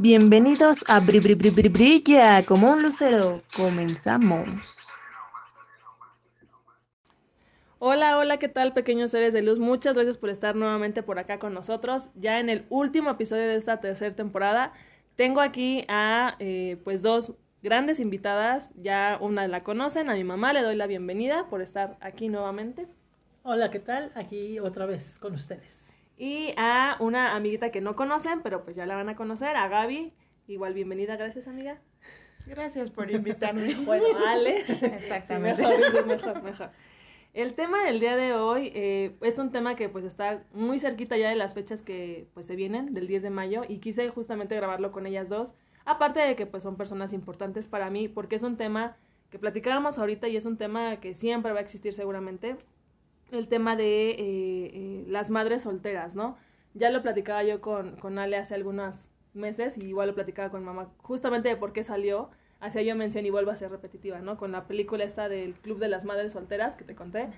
Bienvenidos a Bri Bri Bri Bri Brilla como un lucero. Comenzamos. Hola, hola, ¿qué tal pequeños seres de luz? Muchas gracias por estar nuevamente por acá con nosotros. Ya en el último episodio de esta tercera temporada, tengo aquí a eh, pues dos grandes invitadas. Ya una la conocen, a mi mamá le doy la bienvenida por estar aquí nuevamente. Hola, ¿qué tal? Aquí otra vez con ustedes. Y a una amiguita que no conocen, pero pues ya la van a conocer, a Gaby. Igual bienvenida, gracias amiga. Gracias por invitarme. Bueno, Ale. Exactamente. Sí, mejor, mejor, mejor. El tema del día de hoy eh, es un tema que pues está muy cerquita ya de las fechas que pues se vienen, del 10 de mayo, y quise justamente grabarlo con ellas dos, aparte de que pues son personas importantes para mí, porque es un tema que platicábamos ahorita y es un tema que siempre va a existir seguramente, el tema de eh, eh, las madres solteras, ¿no? Ya lo platicaba yo con, con Ale hace algunos meses y igual lo platicaba con mamá, justamente de por qué salió, hacía yo mención y vuelvo a ser repetitiva, ¿no? Con la película esta del Club de las Madres Solteras que te conté.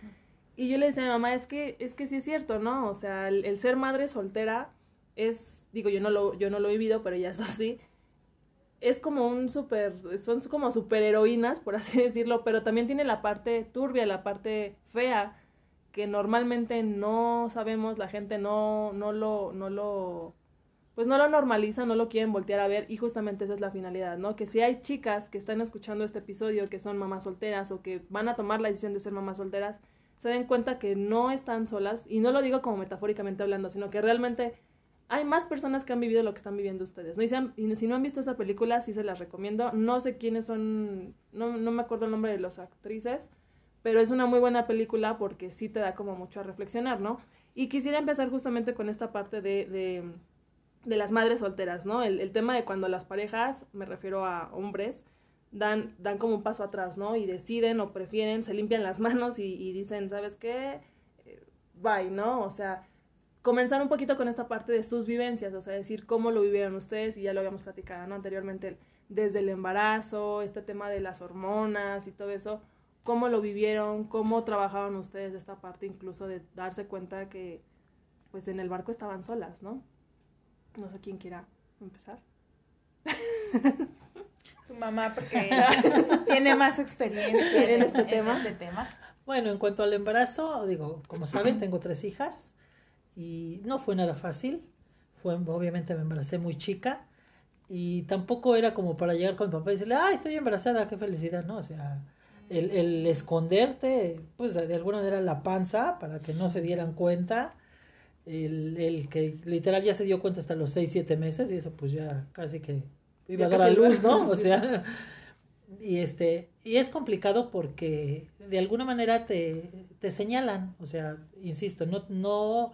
Y yo le decía a mi mamá, es que, es que sí es cierto, ¿no? O sea, el, el ser madre soltera es, digo, yo no lo, yo no lo he vivido, pero ya es así. Es como un super, son como superheroínas, por así decirlo, pero también tiene la parte turbia, la parte fea, que normalmente no sabemos, la gente no, no lo, no lo, pues no lo normaliza, no lo quieren voltear a ver y justamente esa es la finalidad, ¿no? Que si hay chicas que están escuchando este episodio que son mamás solteras o que van a tomar la decisión de ser mamás solteras, se den cuenta que no están solas y no lo digo como metafóricamente hablando, sino que realmente hay más personas que han vivido lo que están viviendo ustedes, ¿no? Y si, han- y si no han visto esa película, sí se las recomiendo. No sé quiénes son, no, no me acuerdo el nombre de las actrices, pero es una muy buena película porque sí te da como mucho a reflexionar, ¿no? Y quisiera empezar justamente con esta parte de, de, de las madres solteras, ¿no? El, tema de cuando las parejas, me refiero a hombres, dan, dan como un paso atrás, ¿no? Y deciden o prefieren, se limpian las manos y, y dicen, ¿sabes qué? Eh, Bye, ¿no? O sea, comenzar un poquito con esta parte de sus vivencias, o sea, decir cómo lo vivieron ustedes, y ya lo habíamos platicado, ¿no? Anteriormente, desde el embarazo, este tema de las hormonas y todo eso, cómo lo vivieron, cómo trabajaban ustedes esta parte, incluso de darse cuenta que, pues, en el barco estaban solas, ¿no? No sé quién quiera empezar. Tu mamá, porque tiene más experiencia En este tema. este tema. Bueno, en cuanto al embarazo, digo, como saben, tengo tres hijas y no fue nada fácil. Fue, obviamente me embaracé muy chica y tampoco era como para llegar con mi papá y decirle, ay, estoy embarazada, qué felicidad, ¿no? O sea, el, el esconderte, pues de alguna manera la panza para que no se dieran cuenta. El, el que literal ya se dio cuenta hasta los seis, siete meses y eso pues ya casi que iba Ya a dar a luz, ¿no? O sea, y este, y es complicado porque de alguna manera te, te señalan, o sea, insisto, no, no,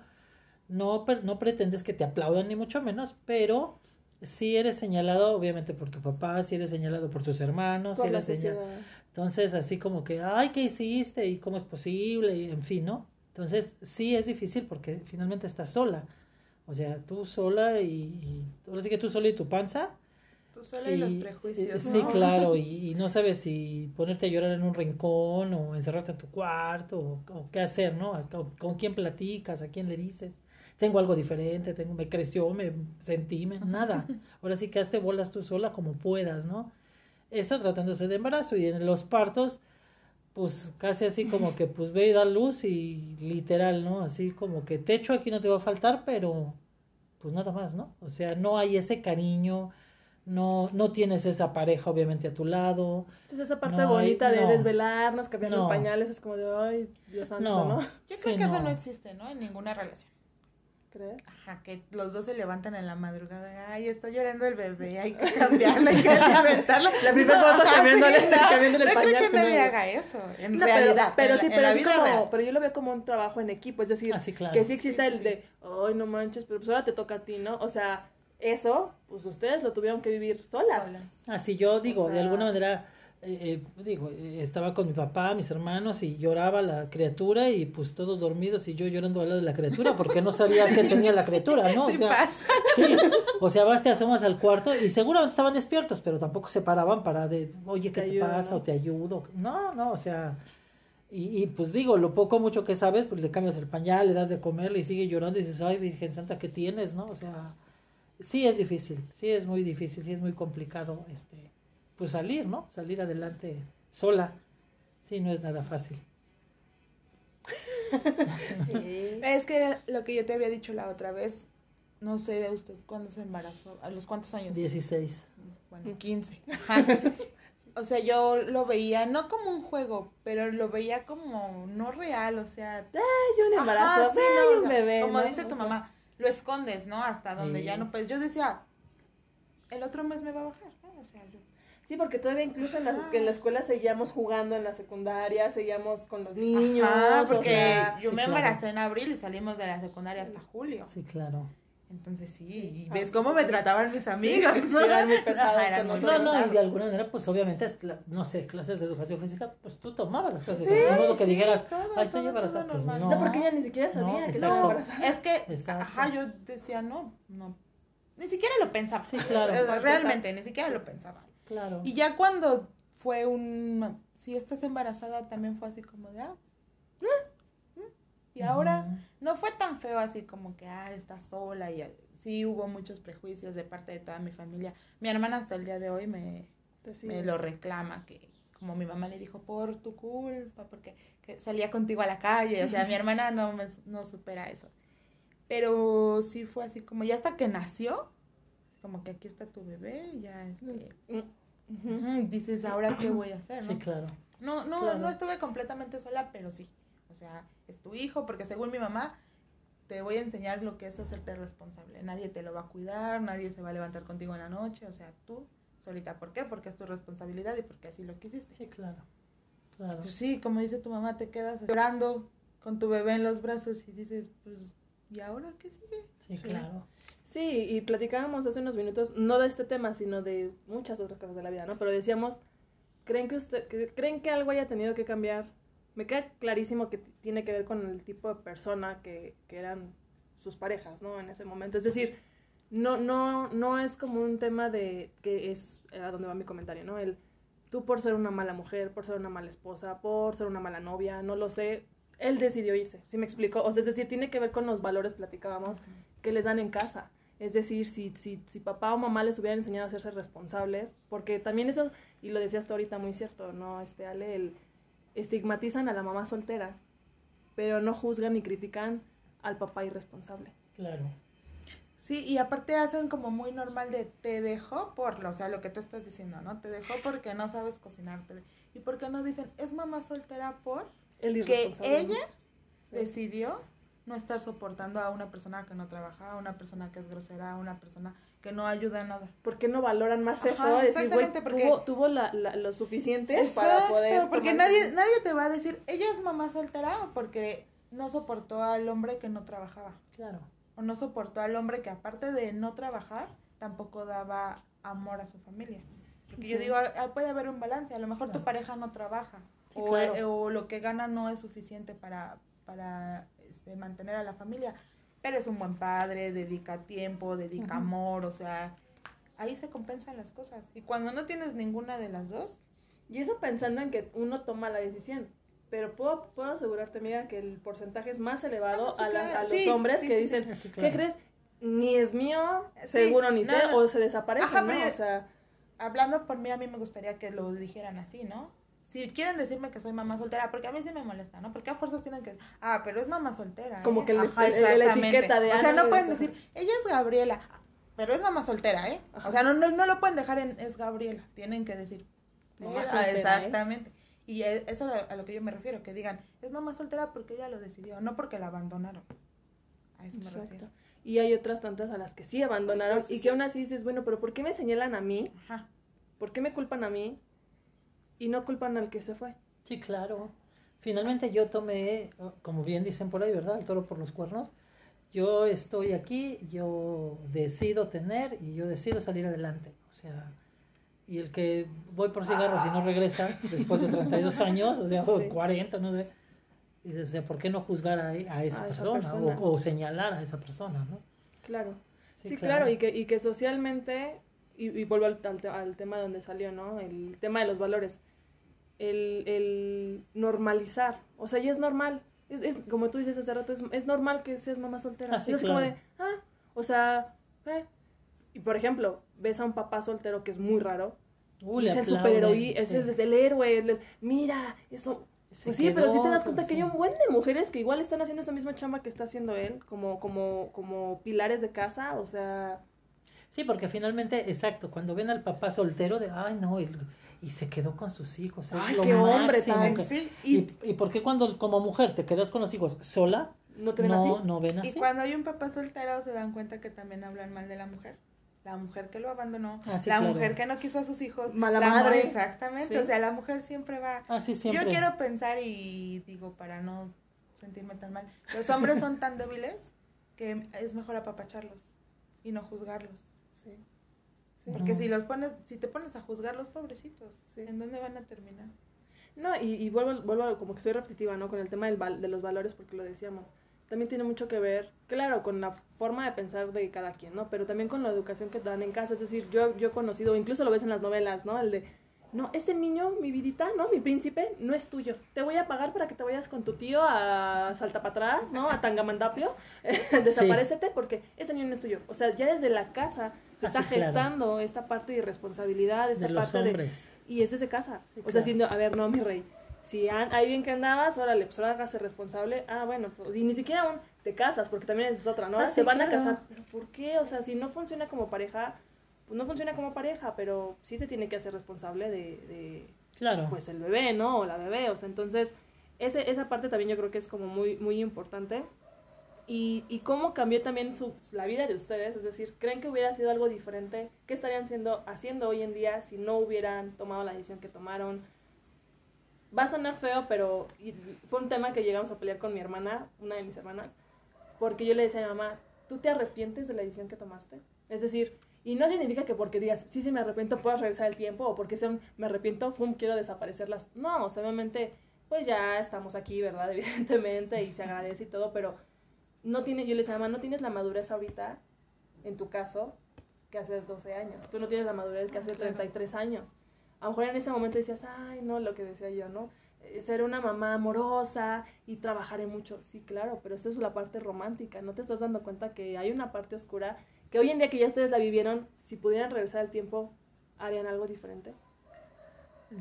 no, no pretendes que te aplaudan ni mucho menos, pero sí eres señalado, obviamente, por tu papá, sí eres señalado por tus hermanos, sí Por la eres señal- sociedad. Entonces, así como que, ay, ¿qué hiciste? ¿Y cómo es posible? Y en fin, ¿no? Entonces, sí es difícil porque finalmente estás sola. O sea, tú sola y, y ahora sí que tú sola y tu panza. Tú sola y, los prejuicios, eh, ¿no? Sí, claro, y, y no sabes si ponerte a llorar en un rincón o encerrarte en tu cuarto o, o qué hacer, ¿no? O- ¿Con quién platicas? ¿A quién le dices? Tengo algo diferente, tengo, me creció, me sentí, me- nada. Ahora sí que hazte bolas tú sola como puedas, ¿no? Eso tratándose de embarazo y en los partos, pues casi así como que pues ve y da luz y literal, ¿no? Así como que techo aquí no te va a faltar, pero pues nada más, ¿no? O sea, no hay ese cariño, no, no tienes esa pareja obviamente a tu lado. Entonces esa parte No hay- bonita de no. desvelarnos, cambiando No. pañales, es como de, ay, Dios santo, No. ¿no? Yo creo Sí, que eso no. no existe, ¿no? En ninguna relación. ¿Crees? Ajá, que los dos se levantan en la madrugada. Ay, está llorando el bebé, hay que cambiarlo, hay que alimentarlo. La primera foto ajá, cambiándole- sí, no, cambiándole el no creo pañal que nadie haga eso, en No, realidad. Pero, pero en sí, la, pero, en la sí vida como- real. pero yo lo veo como un trabajo en equipo, es decir, Ah, sí, claro. que sí existe Sí, el sí. de, ay, no manches, pero pues ahora te toca a ti, ¿no? O sea, eso, pues ustedes lo tuvieron que vivir solas. Solas. Así yo digo, O de alguna manera, eh, eh, digo, eh, estaba con mi papá, mis hermanos y lloraba la criatura y pues todos dormidos y yo llorando al lado de la criatura porque no sabía qué tenía la criatura, ¿no? O sea. Sí, o sea, vas, te asomas al cuarto y seguramente estaban despiertos, pero tampoco se paraban para de, oye, ¿qué Te pasa? O te ayudo. No, no, o sea, y, y pues digo, lo poco mucho que sabes, pues le cambias el pañal, le das de comer y sigue llorando y dices, ay, Virgen Santa, ¿qué tienes? ¿No? O sea, sí es difícil, sí es muy difícil, sí es muy complicado, este, pues salir, ¿no? Salir adelante sola, sí, no es nada fácil. Eh, Es que lo que yo te había dicho la otra vez, no sé de usted cuándo se embarazó, a los cuántos años. 16. Bueno, 15. Ajá. O sea, yo lo veía no como un juego, pero lo veía como no real, o sea, Ay, un Ajá, embarazo, sí, ay, no, o un sea, bebé. Como ¿no? dice tu O sea, mamá, lo escondes, ¿no? Hasta donde Sí. ya no puedes. Yo decía, el otro mes me va a bajar, ¿no? O sea, yo. Sí, porque todavía incluso en la, Ajá. en la escuela seguíamos jugando en la secundaria, seguíamos con los niños. Ajá, o porque sea, yo sí, me claro. embaracé en abril y salimos de la secundaria hasta julio. Sí, claro. Entonces sí, Sí. y ves Ah, cómo me trataban mis amigos. sí, eran muy pesados Ajá, eran muy No, no, y de alguna manera, pues obviamente, no sé, clases de educación física, pues tú tomabas las clases Sí, de educación física, no que sí, dijeras, todo, ay, estoy embarazada, pues no. No, porque ella ni siquiera No, sabía que exacto. estaba No, embarazada. es que, Exacto. ajá, yo decía, no, no, ni siquiera lo pensaba. Sí, claro. O Realmente, ni siquiera lo pensaba. Claro. Y ya cuando fue un, si estás embarazada, también fue así como de, ah, mm, mm. y ahora no fue tan feo así como que, ah, estás sola y sí hubo muchos prejuicios de parte de toda mi familia. Mi hermana hasta el día de hoy me, me lo reclama, que como mi mamá le dijo, por tu culpa, porque que salía contigo a la calle, o sea, mi hermana no, me, no supera eso. Pero sí fue así como, ya hasta que nació, como que aquí está tu bebé, ya este... Ujú, Dices, ¿ahora qué voy a hacer? Sí, ¿no? claro. No, no, Claro. no estuve completamente sola, pero sí. O sea, es tu hijo, porque según mi mamá, te voy a enseñar lo que es hacerte responsable. Nadie te lo va a cuidar, nadie se va a levantar contigo en la noche, o sea, tú solita. ¿Por qué? Porque es tu responsabilidad y porque así lo quisiste. Sí, claro. Claro. Pues sí, como dice tu mamá, te quedas llorando con tu bebé en los brazos y dices, pues, ¿y ahora qué sigue? Sí, Sí. claro. Sí, y platicábamos hace unos minutos, no de este tema, sino de muchas otras cosas de la vida, ¿no? Pero decíamos, ¿creen que usted, que- creen que algo haya tenido que cambiar? Me queda clarísimo que tiene que ver con el tipo de persona que, que eran sus parejas, ¿no? En ese momento. Es decir, no, no, no es como un tema de que es a donde va mi comentario, ¿no? El tú por ser una mala mujer, por ser una mala esposa, por ser una mala novia, no lo sé, él decidió irse, ¿sí me explico? O sea, es decir, tiene que ver con los valores, platicábamos, que les dan en casa. Es decir, si, si, si papá o mamá les hubieran enseñado a hacerse responsables, porque también eso, y lo decías tú ahorita muy cierto, ¿no? Este, Ale, el, estigmatizan a la mamá soltera, pero no juzgan ni critican al papá irresponsable. Claro. Sí, y aparte hacen como muy normal de te dejó por, lo- o sea, lo que tú estás diciendo, ¿no? Te dejó porque no sabes cocinar. te de- ¿Y por qué no dicen, es mamá soltera por? El Que irresponsable. ella Sí. decidió no estar soportando a una persona que no trabaja, a una persona que es grosera, a una persona que no ayuda en nada. ¿Por qué no valoran más Ajá, eso? Decir, exactamente, porque- tuvo, tuvo la, la- lo suficiente para poder... porque nadie, nadie te va a decir, ella es mamá soltera porque no soportó al hombre que no trabajaba. Claro. O no soportó al hombre que aparte de no trabajar, tampoco daba amor a su familia. Porque yo digo, ah, puede haber un balance. A lo mejor tu pareja no trabaja. Sí, o, claro. eh, o lo que gana no es suficiente para, para este, mantener a la familia. Pero es un buen padre, dedica tiempo, dedica Ujú. amor, o sea, ahí se compensan las cosas. Y cuando no tienes ninguna de las dos, Y eso pensando en que uno toma la decisión. Pero puedo, puedo asegurarte, amiga, que el porcentaje es más elevado Ah, no, sí, a, la- claro. a los Sí, hombres sí, que sí, dicen, Sí, ¿qué claro. crees? Ni es mío, Sí, seguro ni no, sé, no. o se desaparece, Ajá, ¿no? O sea, hablando por mí, a mí me gustaría que lo dijeran así, ¿no? Si quieren decirme que soy mamá soltera, porque a mí sí me molesta, ¿no? Porque a fuerzas tienen que ah, pero es mamá soltera. Como ¿eh? que el- Ajá, el- el- la etiqueta de, O ah, sea, no, pueden decir, ella es Gabriela, pero es mamá soltera, ¿eh? Ajá. O sea, no, no, no lo pueden dejar en es Gabriela, tienen que decir Mamá "Eh, soltera, ¿eh?". Exactamente. Y e- eso a lo que yo me refiero, que digan, es mamá soltera porque ella lo decidió, no porque la abandonaron. A eso me exacto. refiero. Y hay otras tantas a las que sí abandonaron Sí, sí, y sí. que aún así dices, bueno, pero ¿por qué me señalan a mí? Ajá. ¿Por qué me culpan a mí? Y no culpan al que se fue. Sí, claro. Finalmente yo tomé, como bien dicen por ahí, ¿verdad? El toro por los cuernos. Yo estoy aquí, yo decido tener y yo decido salir adelante. O sea, y el que voy por cigarros y no regresa después de 32 años, o sea, Sí. 40, no sé. Dices, o sea, ¿por qué no juzgar a, a esa A esa persona? persona. O, o señalar a esa persona, ¿no? Claro. Sí, claro. claro, y que, y que socialmente, y, y vuelvo al, al, al tema donde salió, ¿no? El tema de los valores. El, el normalizar. O sea, ya es normal. Es, es como tú dices hace rato, es, es normal que seas mamá soltera. Ah, sí, es como claro. de, ah, o sea, eh, por ejemplo, ves a un papá soltero que es muy raro, Uy, y es el superhéroe, es sí. el, es el héroe, el- mira, eso... Se Pues sí, pero sí te das cuenta que hay un buen de mujeres que igual están haciendo esa misma chamba que está haciendo él, como, como, como pilares de casa, o sea, Sí, porque finalmente, exacto, cuando ven al papá soltero de, ay, no, y, y se quedó con sus hijos, es Ay, lo qué hombre tan- que- Sí, y, y, y, por qué cuando como mujer te quedas con los hijos sola, no te ven no, así. no ven y cuando hay un papá soltero se dan cuenta que también hablan mal de la mujer. La mujer que lo abandonó, Ah, sí, la claro. mujer que no quiso a sus hijos, Mala la madre. Exactamente, Sí. o sea, la mujer siempre va Así siempre. Yo quiero pensar y digo para no sentirme tan mal, los hombres son tan débiles que es mejor apapacharlos y no juzgarlos. Sí. Porque Ujú. si los pones, si te pones a juzgar los pobrecitos, Sí. ¿en dónde van a terminar? No, y, y vuelvo, vuelvo como que soy repetitiva, ¿no? Con el tema del val- de los valores, porque lo decíamos. También tiene mucho que ver, claro, con la forma de pensar de cada quien, ¿no? Pero también con la educación que te dan en casa. Es decir, yo, yo he conocido, incluso lo ves en las novelas, ¿no? El de, no, este niño, mi vidita, ¿no? Mi príncipe, no es tuyo. Te voy a pagar para que te vayas con tu tío a salta para atrás, ¿no? A Tangamandapio. Desaparécete porque ese niño no es tuyo. O sea, ya desde la casa se Ah, está claro. gestando esta parte de irresponsabilidad, esta de los parte de hombres. y ese se casa. Sí, o sea, claro. si no- a ver, no, mi rey. Si an- hay bien que andabas, órale, pues ahora hágase responsable. Ah, bueno, pues, y ni siquiera aún te casas, porque también es otra, ¿no? Ah, sí, se van a casar. ¿Pero por qué? O sea, si no funciona como pareja, pues no funciona como pareja, pero sí se tiene que hacer responsable de, de Claro. pues, el bebé, ¿no? O la bebé. O sea, entonces, ese, esa parte también yo creo que es como muy, muy importante. Y, y cómo cambió también su, la vida de ustedes, es decir, ¿creen que hubiera sido algo diferente? ¿Qué estarían siendo, haciendo hoy en día si no hubieran tomado la decisión que tomaron? Va a sonar feo, pero fue un tema que llegamos a pelear con mi hermana, una de mis hermanas, porque yo le decía a mi mamá, ¿tú te arrepientes de la decisión que tomaste? Es decir, y no significa que porque digas, sí, sí me arrepiento, puedas regresar el tiempo, o porque sea un, me arrepiento, fum, quiero desaparecerlas. No, o sea, obviamente, pues ya estamos aquí, ¿verdad? Evidentemente, y se agradece y todo, pero no tiene, yo le decía, mamá, no tienes la madurez ahorita, en tu caso, que hace 12 años. Tú no tienes la madurez que hace 33 años. A lo mejor en ese momento decías, ay, no, lo que decía yo, ¿no? Eh, Ser una mamá amorosa y trabajaré mucho. Sí, claro, pero esa es la parte romántica. No te estás dando cuenta que hay una parte oscura que hoy en día que ya ustedes la vivieron, si pudieran regresar al tiempo, harían algo diferente.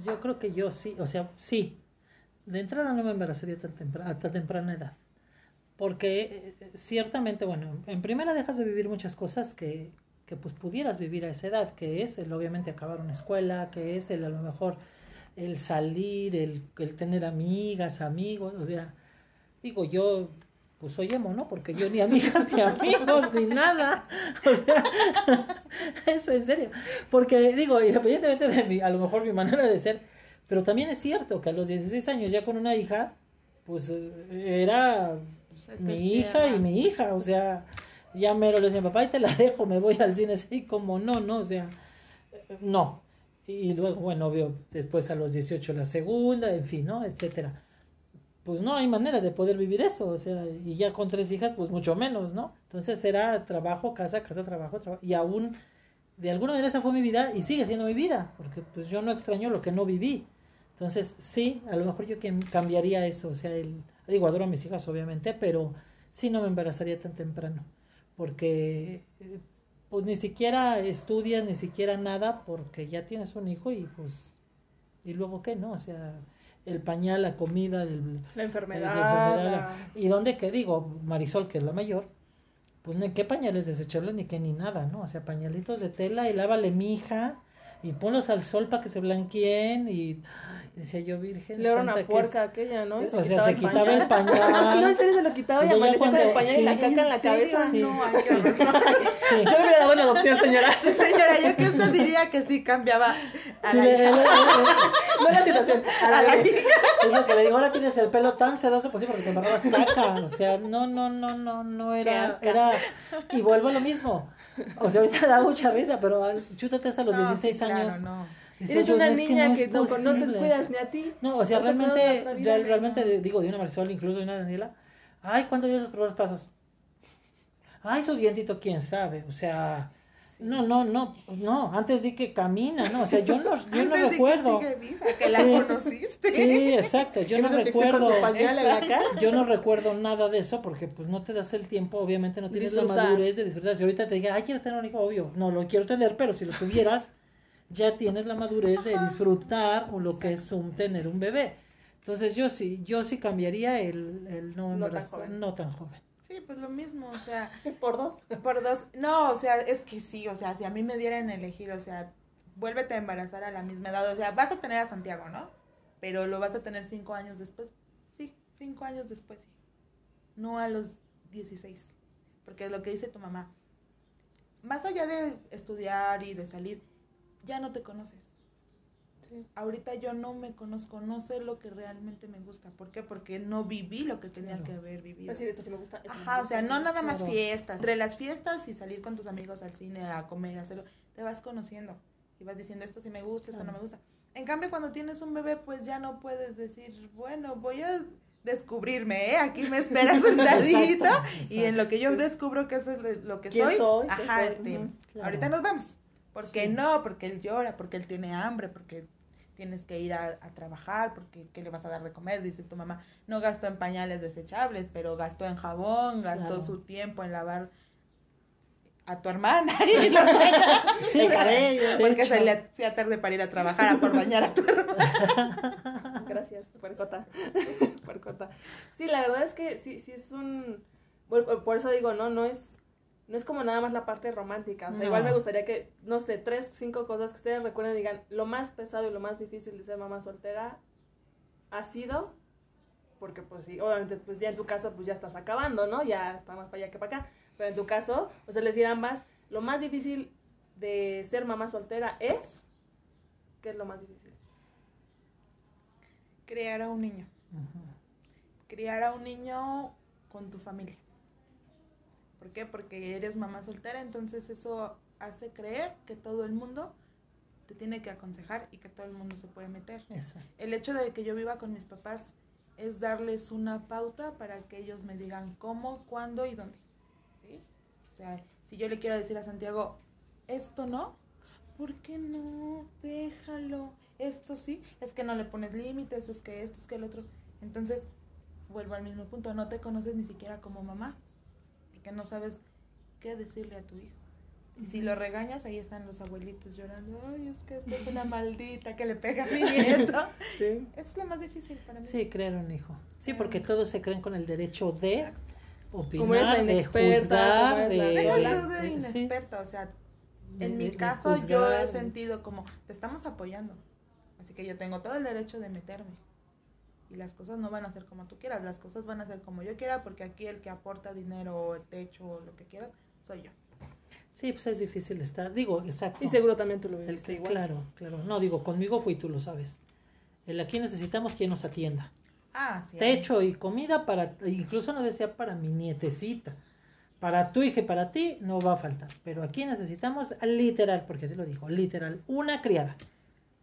Yo creo que yo sí, o sea, sí. De entrada no me embarazaría tan tempra- a tan temprana edad. Porque eh, ciertamente, bueno, en primera dejas de vivir muchas cosas que, que pues pudieras vivir a esa edad, que es el obviamente acabar una escuela, que es el a lo mejor el salir, el, el tener amigas, amigos, o sea, digo yo, pues soy emo, ¿no? Porque yo ni amigas, ni amigos, ni nada. O sea, es en serio. Porque digo, independientemente de mi, a lo mejor mi manera de ser, pero también es cierto que a los 16 años ya con una hija, pues era mi hija y mi hija, o sea, ya mero le decía, papá, y te la dejo, me voy al cine, sí, como no, no, o sea, no. Y luego, bueno, obvio, después a los 18 la segunda, en fin, ¿no? Etcétera. Pues no hay manera de poder vivir eso, o sea, y ya con tres hijas, pues mucho menos, ¿no? Entonces era trabajo, casa, casa, trabajo, trabajo, y aún, de alguna manera esa fue mi vida y sigue siendo mi vida, porque pues yo no extraño lo que no viví. Entonces, sí, a lo mejor yo cambiaría eso, o sea, el, digo, adoro a mis hijas, obviamente, pero sí no me embarazaría tan temprano, porque pues ni siquiera estudias, ni siquiera nada, porque ya tienes un hijo y pues, y luego qué, ¿no? O sea, el pañal, la comida, el, La enfermedad. la enfermedad, la- ¿Y dónde que digo? Marisol, que es la mayor, pues ni qué pañales desechables ni qué ni nada, ¿no? O sea, pañalitos de tela y lávale mi hija y ponlos al sol para que se blanqueen y decía yo, Virgen Le era una que es- puerca aquella, ¿no? Y o sea, se quitaba el no, pañal. en serio se lo quitaba O y amanecía con el pañal y la sí, caca en la cabeza. Sí. No, ay, qué horror. Sí. Yo le hubiera dado una adopción, señora. Señora, yo que usted diría que sí cambiaba a Sí, la le- hija. le- le- No es la situación. A la A la vez. hija. Es lo que le digo, ahora tienes el pelo tan sedoso, pues sí, porque te embarrabas caca. O sea, no, no, no, no, no era, era, y vuelvo a lo mismo. O sea, ahorita da mucha risa, pero chútate hasta los No, 16 sí, claro, años. no. Decía Eres una "No, es niña no que, no, no te posible". cuidas ni a ti. No, o sea, realmente, real- realmente de- digo, de una Marisol, incluso de una Daniela, ay, ¿cuánto dio sus primeros pasos? Ay, su dientito, quién sabe, o sea, No, no, no, no, antes di que camina, no, o sea, yo no, yo no Antes di recuerdo. que sigue viva, que la Sí. conociste. Sí, exacto, yo no recuerdo. con su pañal en la cara. Yo no recuerdo nada de eso porque pues no te das el tiempo, obviamente no tienes la madurez de disfrutar. Si ahorita te diga, ay, quieres tener un hijo, obvio, no lo quiero tener, pero si lo tuvieras, ya tienes la madurez de disfrutar o lo que es un tener un bebé. Entonces yo sí, yo sí cambiaría el, el no, No tan joven. no tan joven. Sí, pues lo mismo, o sea, Por dos. por dos. No, o sea, es que sí, o sea, si a mí me dieran a elegir, o sea, vuélvete a embarazar a la misma edad, o sea, vas a tener a Santiago, ¿no? Pero lo vas a tener cinco años después. Sí, cinco años después, sí. No a los 16. Porque es lo que dice tu mamá. Más allá de estudiar y de salir, ya no te conoces. Sí. Ahorita yo no me conozco, no sé lo que realmente me gusta. ¿Por qué? Porque no viví lo que tenía Claro. que haber vivido. Pues sí, esto sí me gusta. esto no me Ajá, o gusta. sea, no nada más Claro. fiestas. Entre las fiestas y salir con tus amigos al cine, a comer, a hacerlo, te vas conociendo. Y vas diciendo, esto sí me gusta, esto no me gusta. En cambio, cuando tienes un bebé, pues ya no puedes decir, bueno, voy a descubrirme, ¿eh? Aquí me esperas sentadito. Y en lo que yo descubro que eso es lo que ¿Quién soy, ajá, soy? este, claro. ahorita nos vemos. Porque Sí. no, porque él llora, porque él tiene hambre, porque tienes que ir a, a trabajar, porque ¿qué le vas a dar de comer? Dice tu mamá, no gastó en pañales desechables, pero gastó en jabón, gastó Claro. su tiempo en lavar a tu hermana y lo baña. Sí, cabello. porque se le hacía tarde para ir a trabajar a por bañar a tu hermana. Gracias, puercota. puercota. Sí, la verdad es que sí, sí es un... Por- por eso digo, ¿no? No es, no es como nada más la parte romántica. O sea, No. igual me gustaría que, no sé, tres, cinco cosas que ustedes recuerden y digan, lo más pesado y lo más difícil de ser mamá soltera ha sido, porque pues sí, obviamente pues ya en tu caso pues ya estás acabando, ¿no? Ya está más para allá que para acá. Pero en tu caso, o sea, les dirán más, lo más difícil de ser mamá soltera es, ¿qué es lo más difícil? Criar a un niño. Criar a un niño con tu familia. ¿Por qué? Porque eres mamá soltera, entonces eso hace creer que todo el mundo te tiene que aconsejar y que todo el mundo se puede meter. Exacto. El hecho de que yo viva con mis papás es darles una pauta para que ellos me digan cómo, cuándo y dónde. ¿Sí? O sea, si yo le quiero decir a Santiago, esto no, ¿por qué no? Déjalo. Esto sí, es que no le pones límites, es que esto, es que el otro. Entonces, vuelvo al mismo punto, no te conoces ni siquiera como mamá, porque no sabes qué decirle a tu hijo. Y si lo regañas, ahí están los abuelitos llorando, ay, es que esta es una maldita que le pega a mi nieto. Sí. Eso es lo más difícil para mí. Sí, crear un hijo. Sí, porque todos se creen con el derecho de opinar, Como eres la de inexperta, juzgar, como eres la- de, Deja tú de de- sí, inexperta, o sea, de- en de- mi de caso yo he juzgar. sentido como, te estamos apoyando, así que yo tengo todo el derecho de meterme. Y las cosas no van a ser como tú quieras, las cosas van a ser como yo quiera, porque aquí el que aporta dinero o techo o lo que quieras, soy yo. Sí, pues es difícil estar. Digo, exacto. Y seguro también tú lo El viviste que- igual. Claro, claro. No, digo, conmigo fui, tú lo sabes. El aquí necesitamos quien nos atienda. Ah, sí. Techo y comida para, incluso no decía para mi nietecita. Para tu hija y para ti no va a faltar. Pero aquí necesitamos literal, porque así lo dijo, literal, una criada.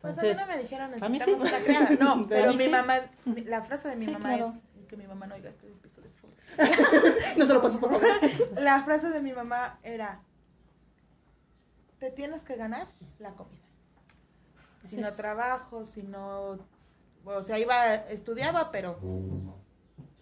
Pues a mí no me dijeron, a mí sí. una criada. No, Pero mi sí. mamá, la frase de mi Sí, mamá claro. es, que mi mamá no oiga este episodio. No se lo pases, por favor. La frase de mi mamá era, te tienes que ganar la comida. Si no trabajo, si no... O sea, iba, estudiaba, pero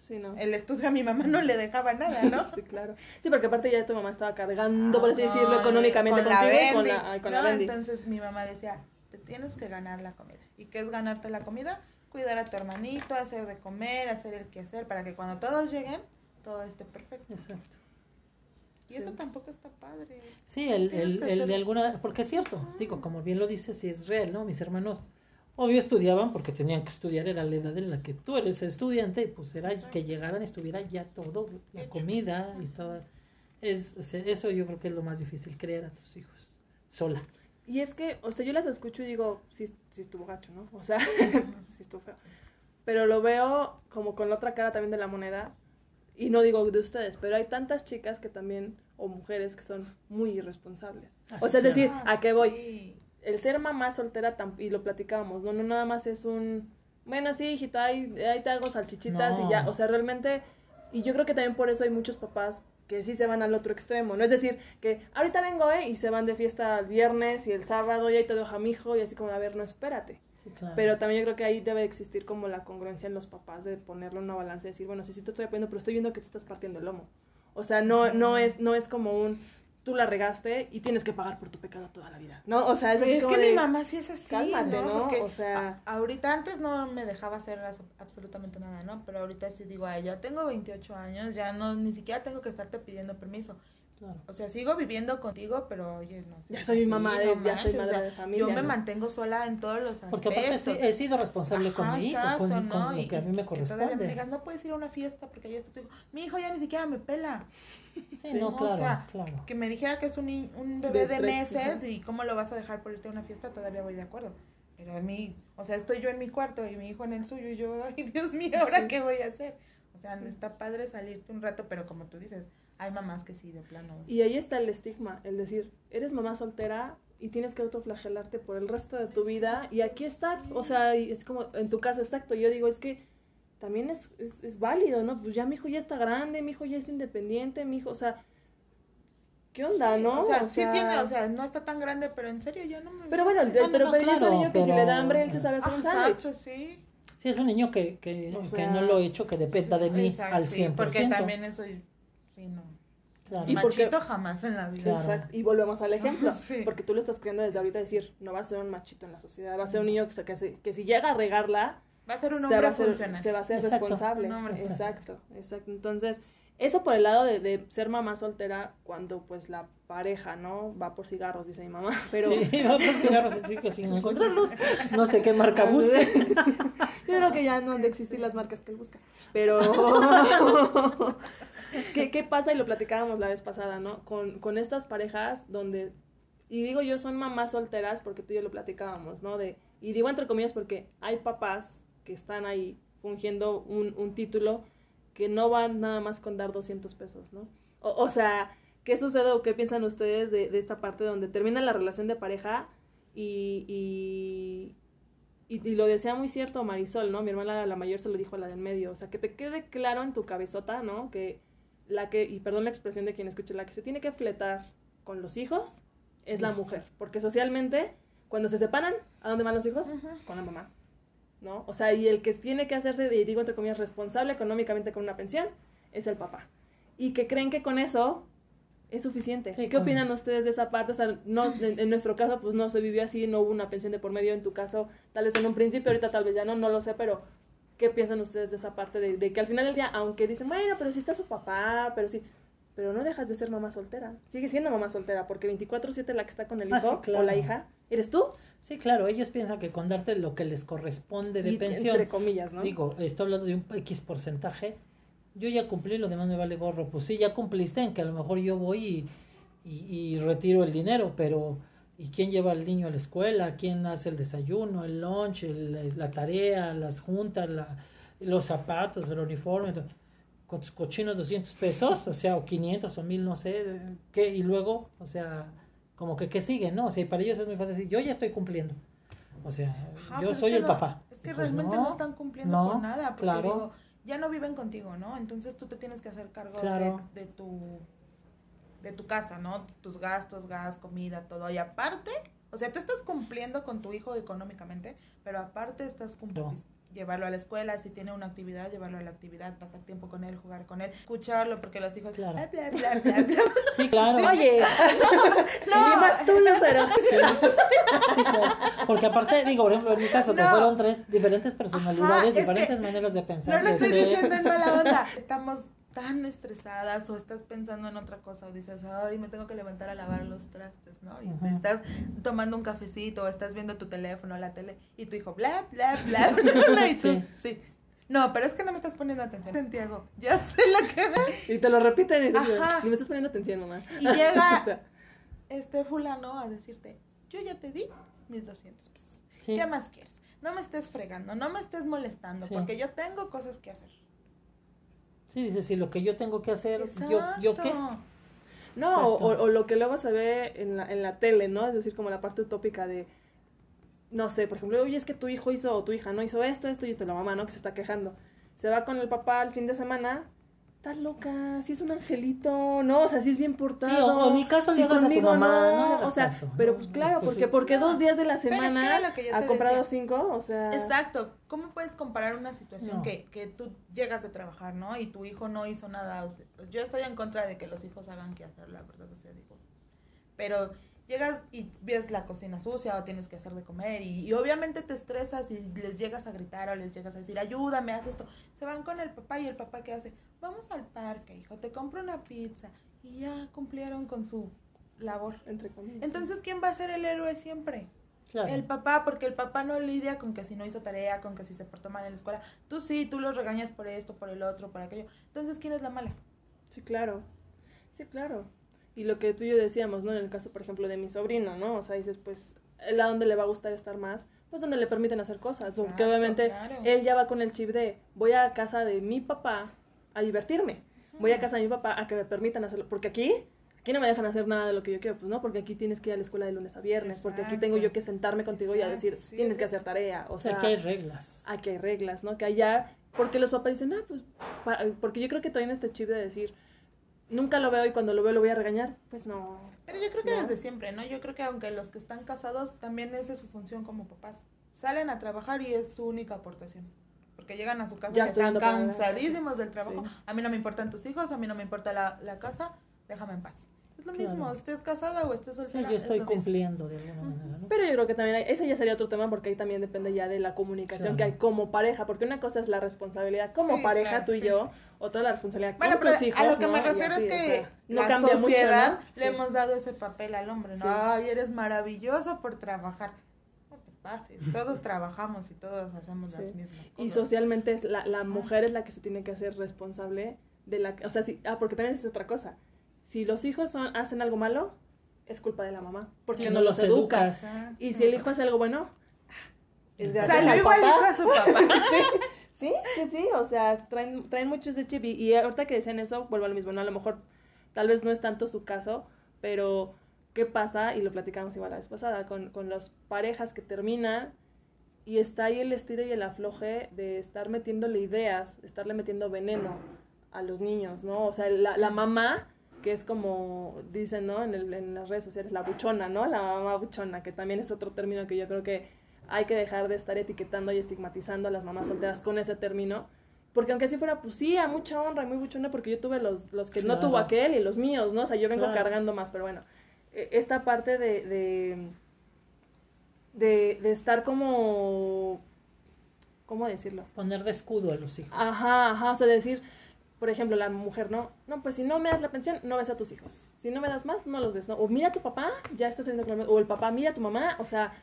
Sí, ¿no? el estudio a mi mamá no le dejaba nada, ¿no? Sí, claro. Sí, porque aparte ya tu mamá estaba cargando, por así Ah, decirlo, con- económicamente con la y con Bendy, la, ay, con ¿no? la. Entonces mi mamá decía, te tienes que ganar la comida. ¿Y qué es ganarte la comida? Cuidar a tu hermanito, hacer de comer, hacer el quehacer, para que cuando todos lleguen, todo esté perfecto. Exacto. Y eso tampoco está padre. Sí, el, el, el de alguna, porque es cierto, digo, como bien lo dices, sí es real, ¿no? Mis hermanos, obvio estudiaban porque tenían que estudiar, era la edad en la que tú eres estudiante, y pues era Exacto. que llegaran, estuviera ya todo, la Hecho. comida y todo. Es, o sea, eso yo creo que es lo más difícil, crear a tus hijos sola. Y es que, o sea, yo las escucho y digo, sí, sí estuvo gacho, ¿no? O sea, sí estuvo feo. Pero lo veo como con la otra cara también de la moneda. Y no digo de ustedes, pero hay tantas chicas que también, o mujeres que son muy irresponsables. Ah, o sea, es decir, Ah, ¿a qué voy? sí. El ser mamá soltera, y lo platicábamos, no, no nada más es un, bueno, sí, hijita, ahí, ahí te hago salchichitas No. y ya. O sea, realmente, y yo creo que también por eso hay muchos papás que sí se van al otro extremo. No es decir, que ahorita vengo, ¿eh? Y se van de fiesta el viernes y el sábado y ahí te dejo a mi hijo y así como, a ver, no, espérate. Sí, claro. Pero también yo creo que ahí debe existir como la congruencia en los papás de ponerlo en una balanza y decir, bueno, sí, sí te estoy apoyando, pero estoy viendo que te estás partiendo el lomo. O sea, no, no, es, no es como un, tú la regaste y tienes que pagar por tu pecado toda la vida, ¿no? O sea, es, así Es que de, mi mamá sí es así, cálmate, ¿no? Porque O sea- a- ahorita antes no me dejaba hacer absolutamente nada, ¿no? Pero ahorita sí digo a ella, tengo 28 años, ya no, ni siquiera tengo que estarte pidiendo permiso. Claro. O sea, sigo viviendo contigo, pero oye, no. Ya seas soy así, mamá de- no ya soy madre o sea, de familia, Yo me ¿no? mantengo sola en todos los aspectos. Porque aparte sí, he sido responsable con Ajá, mi hijo, exacto, con, con ¿no? lo Y- que a mí me y que todavía me corresponde. digas, no puedes ir a una fiesta porque ya está tu hijo. Mi hijo ya ni siquiera me pela. Sí, no, ¿no? claro, o sea, claro. que me dijera que es un, un bebé De meses y cómo lo vas a dejar por irte a una fiesta, todavía voy de acuerdo. Pero a mí, o sea, estoy yo en mi cuarto y mi hijo en el suyo y yo, ay, Dios mío, ¿ahora Sí. qué voy a hacer? O sea, está padre salirte un rato, pero como tú dices, hay mamás que sí, de plano. Y ahí está el estigma, el decir, eres mamá soltera y tienes que autoflagelarte por el resto de tu vida y aquí está, o sea, y es como en tu caso exacto, yo digo, es que también es, es, es válido, ¿no? Pues ya mi hijo ya está grande, mi hijo ya es independiente, mi hijo, o sea, ¿qué onda, no? O sea, sí tiene, o sea, no está tan grande, pero en serio, yo no me... Pero bueno, el- No, no, pero, no, pero es un niño que si le da hambre, él se sabe hacer Ah, un sándwich. sí. Sí, es un niño que, que, O que sea, no lo he hecho que dependa de mí Exacto, al sí, 100%. porque también eso, sí, no. Claro. Y porque- Machito jamás en la vida. Claro. Exacto. Y volvemos al ejemplo. Sí. Porque tú lo estás creando desde ahorita decir, no va a ser un machito en la sociedad, va a ser un niño que, se- que, se- que si llega a regarla, Va a ser un se hombre va a ser, funcional. se va a ser Exacto. responsable. Exacto, exacto. Entonces, eso por el lado de, de ser mamá soltera cuando pues la pareja, ¿no? Va por cigarros, dice mi mamá. Pero Sí, va por cigarros, sí, que sin encontrarlos. No sé qué marca busque. Yo creo que ya no han de existir las marcas que él busca. Pero, ¿qué, ¿qué pasa? Y lo platicábamos la vez pasada, ¿no? Con, con estas parejas donde, y digo yo, son mamás solteras porque tú y yo lo platicábamos, ¿no? De, y digo entre comillas porque hay papás que están ahí fungiendo un, un título que no van nada más con dar 200 pesos, ¿no? O, sea, ¿qué sucede o qué piensan ustedes de, de esta parte donde termina la relación de pareja y, y, y, y lo decía muy cierto Marisol, ¿no? Mi hermana la mayor se lo dijo a la del medio, o sea, que te quede claro en tu cabezota, ¿no? Que la que, y perdón la expresión de quien escuche, la que se tiene que fletar con los hijos es la mujer, porque socialmente, cuando se separan, ¿a dónde van los hijos? Con la mamá, ¿no? O sea, y el que tiene que hacerse, y digo entre comillas, responsable económicamente con una pensión, es el papá. Y que creen que con eso es suficiente. Sí, ¿Qué opinan ustedes de esa parte? O sea, no, en, en nuestro caso, pues no se vivió así, no hubo una pensión de por medio. En tu caso, tal vez en un principio, ahorita tal vez ya no, no lo sé, pero ¿qué piensan ustedes de esa parte? De, de que al final del día, aunque dicen, bueno, pero si está su papá, pero sí, pero no dejas de ser mamá soltera. Sigue siendo mamá soltera, porque 24-7 la que está con el Ah, hijo sí, claro. o la hija, ¿eres tú? Sí, claro, ellos piensan que con darte lo que les corresponde de Y- pensión, Entre comillas, ¿no? digo, estoy hablando de un X porcentaje, yo ya cumplí, lo demás me vale gorro. Pues sí, ya cumpliste en que a lo mejor yo voy y, y, y retiro el dinero, pero ¿y quién lleva al niño a la escuela? ¿Quién hace el desayuno, el lunch, el- la tarea, las juntas, la- los zapatos, el uniforme? Con tus cochinos 200 pesos, o sea, o 500 o 1000, no sé, ¿qué? Y luego, o sea, como que ¿qué sigue, no? O sea, para ellos es muy fácil decir, yo ya estoy cumpliendo. O sea, Ajá, yo soy el no- papá. Es que pues realmente no, están cumpliendo no, con nada, porque claro. digo, ya no viven contigo, ¿no? Entonces tú te tienes que hacer cargo Claro. de, de tu de tu casa, ¿no? Tus gastos, gas, comida, todo. Y aparte, o sea, tú estás cumpliendo con tu hijo económicamente, pero aparte estás cumpliendo. Llevarlo a la escuela, si tiene una actividad, llevarlo a la actividad, pasar tiempo con él, jugar con él, escucharlo, porque los hijos, Claro. bla, bla, bla, bla, bla. Sí, claro. Oye, No. ni más tú, Lucero. Sí, claro. Porque aparte, digo, por ejemplo, en mi caso, que No. fueron tres diferentes personalidades, es que diferentes maneras de pensar. No lo estoy diciendo en mala onda. Estamos tan estresadas o estás pensando en otra cosa o dices, ay, me tengo que levantar a lavar los trastes, ¿no? Y te estás tomando un cafecito o estás viendo tu teléfono, la tele, y tu hijo, bla, bla, bla, bla, bla, y tú, Sí. No, pero es que no me estás poniendo atención, Santiago. Ya sé lo que me... Y te lo repiten y dices, ni me estás poniendo atención, mamá. Y llega este fulano a decirte, yo ya te di mis 200 pesos. ¿Qué más quieres? No me estés fregando, no me estés molestando, porque yo tengo cosas que hacer. Sí, dice, si lo que yo tengo que hacer, yo, yo qué. No, o, o lo que luego se ve en la, en la tele, ¿no? Es decir, como la parte utópica de, no sé, por ejemplo, oye, es que tu hijo hizo, o tu hija no hizo esto, esto y esto, la mamá, ¿no? Que se está quejando. Se va con el papá el fin de semana, está loca, si es un angelito, no, o sea, si es bien portado. Sí, o- ni caso le si hagas a tu conmigo mamá, no, no le hagas o sea, caso, pero pues claro, Pues porque sí. porque dos días de la Pero es que semana era lo que yo ha te comprado decía. cinco, o sea, Exacto. ¿Cómo puedes comparar una situación No. que, que tú llegas de trabajar, ¿no? Y tu hijo no hizo nada. O sea, pues yo estoy en contra de que los hijos hagan que hacer, la verdad, o sea, digo. Pero llegas y ves la cocina sucia o tienes que hacer de comer y, y obviamente te estresas y les llegas a gritar o les llegas a decir, ayúdame, haz esto. Se van con el papá y el papá ¿qué hace? Vamos al parque, hijo, te compro una pizza. Y ya cumplieron con su labor. entre comillas. Entonces, ¿quién va a ser el héroe siempre? Claro. El papá, porque el papá no lidia con que si no hizo tarea, con que si se portó mal en la escuela. Tú sí, tú los regañas por esto, por el otro, por aquello. Entonces, ¿quién es la mala? Sí, claro. Sí, claro. Y lo que tú y yo decíamos, ¿no? En el caso, por ejemplo, de mi sobrino, ¿no? O sea, dices, pues, a dónde le va a gustar estar más, pues donde le permiten hacer cosas. Porque obviamente claro. él ya va con el chip de, voy a casa de mi papá a divertirme. Voy a casa de mi papá a que me permitan hacerlo. Porque aquí, aquí no me dejan hacer nada de lo que yo quiero. Pues no, porque aquí tienes que ir a la escuela de lunes a viernes. Porque aquí tengo yo que sentarme contigo y a decir, sí, tienes es que hacer tarea. O sea, que hay reglas. aquí hay reglas, ¿no? Que allá, porque los papás dicen, ah, pues, porque yo creo que traen este chip de decir, nunca lo veo y cuando lo veo lo voy a regañar. Pues no. Pero yo creo que No. desde siempre, ¿no? Yo creo que aunque los que están casados, también esa es su función como papás. Salen a trabajar y es su única aportación. Porque llegan a su casa Ya y están cansadísimos del trabajo. Sí. A mí no me importan tus hijos, a mí no me importa la, la casa, déjame en paz. Es lo Claro. mismo, estés casada o estés Sí, soltera. yo es estoy mismo. cumpliendo de alguna manera, ¿no? Pero yo creo que también, hay- ese ya sería otro tema porque ahí también depende ya de la comunicación Claro. que hay como pareja. Porque una cosa es la responsabilidad como Sí, pareja, claro, tú y sí. yo. Otra la responsabilidad Bueno, con pero tus hijos, a lo que ¿no? me refiero así, es o que sea, no la cambia mucho, sociedad ¿no? le Sí. hemos dado ese papel al hombre, ¿no? Sí. Ay, eres maravilloso por trabajar. No te pases, todos trabajamos y todos hacemos Sí. las mismas cosas. Y socialmente es la, la mujer es la que se tiene que hacer responsable de la... O sea, si, ah, porque también es otra cosa. Si los hijos son, hacen algo malo, es culpa de la mamá. Porque no, no los los educas. Exacto. Y si el hijo hace algo bueno, es gracias Salió al igualito papá. a su papá. Sí, sí, sí, o sea, traen, traen mucho ese chip y, y ahorita que decían eso, vuelvo a lo mismo, ¿no? A lo mejor tal vez no es tanto su caso, pero ¿qué pasa? Y lo platicamos igual la vez pasada, con, con las parejas que terminan y está ahí el estira y el afloje de estar metiéndole ideas, estarle metiendo veneno a los niños, ¿no? O sea, la, la mamá, que es como dicen, ¿no? En, el- en las redes sociales, la buchona, ¿no? La mamá buchona, que también es otro término que yo creo que hay que dejar de estar etiquetando y estigmatizando a las mamás solteras con ese término. Porque aunque así fuera, pues sí, a mucha honra y muy buchona, porque yo tuve los, los que no Claro. tuvo aquel y los míos, ¿no? O sea, yo vengo Claro. cargando más, pero bueno. eh, Esta parte de, de, de, de estar como... ¿Cómo decirlo? Poner de escudo a los hijos. Ajá, ajá, o sea, decir, por ejemplo, la mujer, ¿no? No, pues si no me das la pensión, no ves a tus hijos. Si no me das más, no los ves, ¿no? O mira a tu papá, ya está saliendo con la- O el papá, mira a tu mamá, o sea,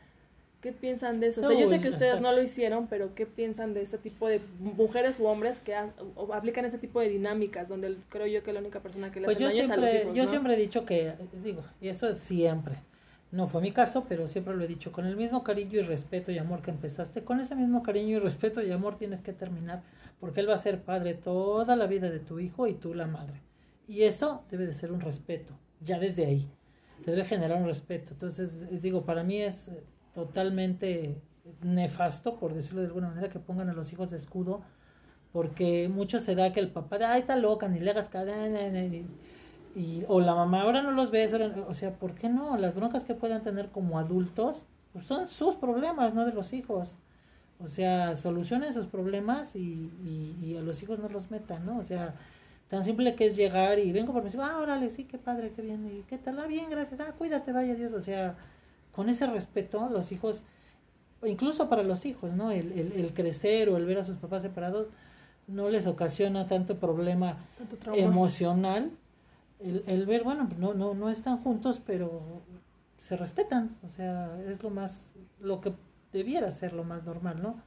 ¿qué piensan de eso? O sea, yo sé que ustedes no lo hicieron, pero ¿qué piensan de este tipo de mujeres u hombres que ha- o aplican ese tipo de dinámicas donde creo yo que la única persona que le Pues yo es a los siempre, hijos, yo ¿no? siempre he dicho que, digo, y eso es siempre, no fue mi caso, pero siempre lo he dicho, con el mismo cariño y respeto y amor que empezaste, con ese mismo cariño y respeto y amor tienes que terminar, porque él va a ser padre toda la vida de tu hijo y tú la madre. Y eso debe de ser un respeto, ya desde ahí, te debe generar un respeto. Entonces, digo, para mí es totalmente nefasto, por decirlo de alguna manera, que pongan a los hijos de escudo, porque mucho se da que el papá, ay, está loca, ni le hagas cadena, y, y- o la mamá, ahora no los ves, ahora no", o sea, ¿por qué no? Las broncas que puedan tener como adultos, pues son sus problemas, no de los hijos. O sea, solucionen sus problemas y, y, a los hijos no los metan, ¿no? O sea, tan simple que es llegar y vengo por mis hijos, ah, órale, sí, qué padre, qué bien, y qué tal, ah, bien, gracias, ah, cuídate, vaya Dios, o sea, con ese respeto, los hijos, incluso para los hijos, ¿no? El, el, el crecer o el ver a sus papás separados no les ocasiona tanto problema Tanto emocional el, el ver, bueno, no, no, no están juntos, pero se respetan, o sea, es lo más, lo que debiera ser lo más normal, ¿no?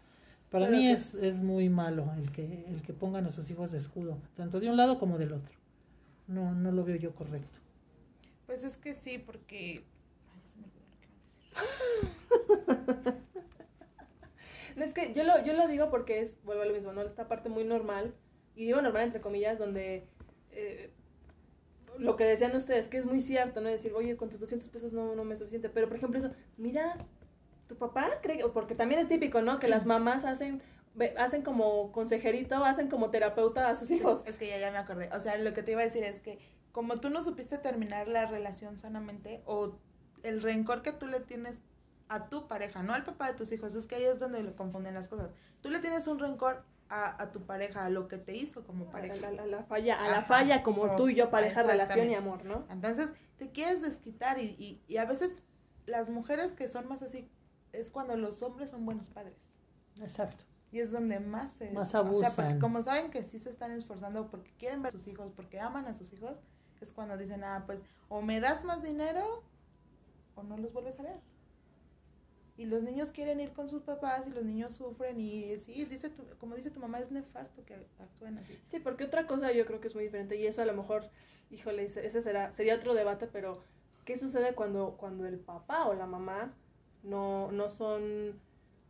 Para Pero mí que- es, es muy malo el que, el que pongan a sus hijos de escudo, tanto de un lado como del otro. No, no lo veo yo correcto. Pues es que sí, porque. Ay, ya se me olvidó lo que iba a decir. No, Es que yo lo, yo lo digo porque es, vuelvo a lo mismo, ¿no? Esta parte muy normal, y digo normal entre comillas, donde eh, lo que decían ustedes, que es muy cierto, ¿no? Decir, oye, con tus 200 pesos no, no me es suficiente, pero por ejemplo eso, mira, tu papá cree, que- porque también es típico, ¿no? Que las mamás hacen, hacen como consejerito, hacen como terapeuta a sus hijos. Es que ya, ya me acordé. O sea, lo que te iba a decir es que como tú no supiste terminar la relación sanamente o el rencor que tú le tienes a tu pareja, no al papá de tus hijos, es que ahí es donde lo confunden las cosas. Tú le tienes un rencor a, a tu pareja, a lo que te hizo como A pareja. la, la- la falla, a la falla como como- tú y yo, pareja, relación y amor, ¿no? Entonces, te quieres desquitar y, y, y a veces las mujeres que son más así es cuando los hombres son buenos padres. Exacto. Y es donde más se... Más O sea, porque abusan. como saben que sí se están esforzando porque quieren ver a sus hijos, porque aman a sus hijos, es cuando dicen, ah, pues, o me das más dinero o no los vuelves a ver. Y los niños quieren ir con sus papás y los niños sufren y sí, dice tu, como dice tu mamá, es nefasto que actúen así. Sí, porque otra cosa yo creo que es muy diferente y eso a lo mejor, híjole, ese será, sería otro debate, pero ¿qué sucede cuando, cuando el papá o la mamá no, no son,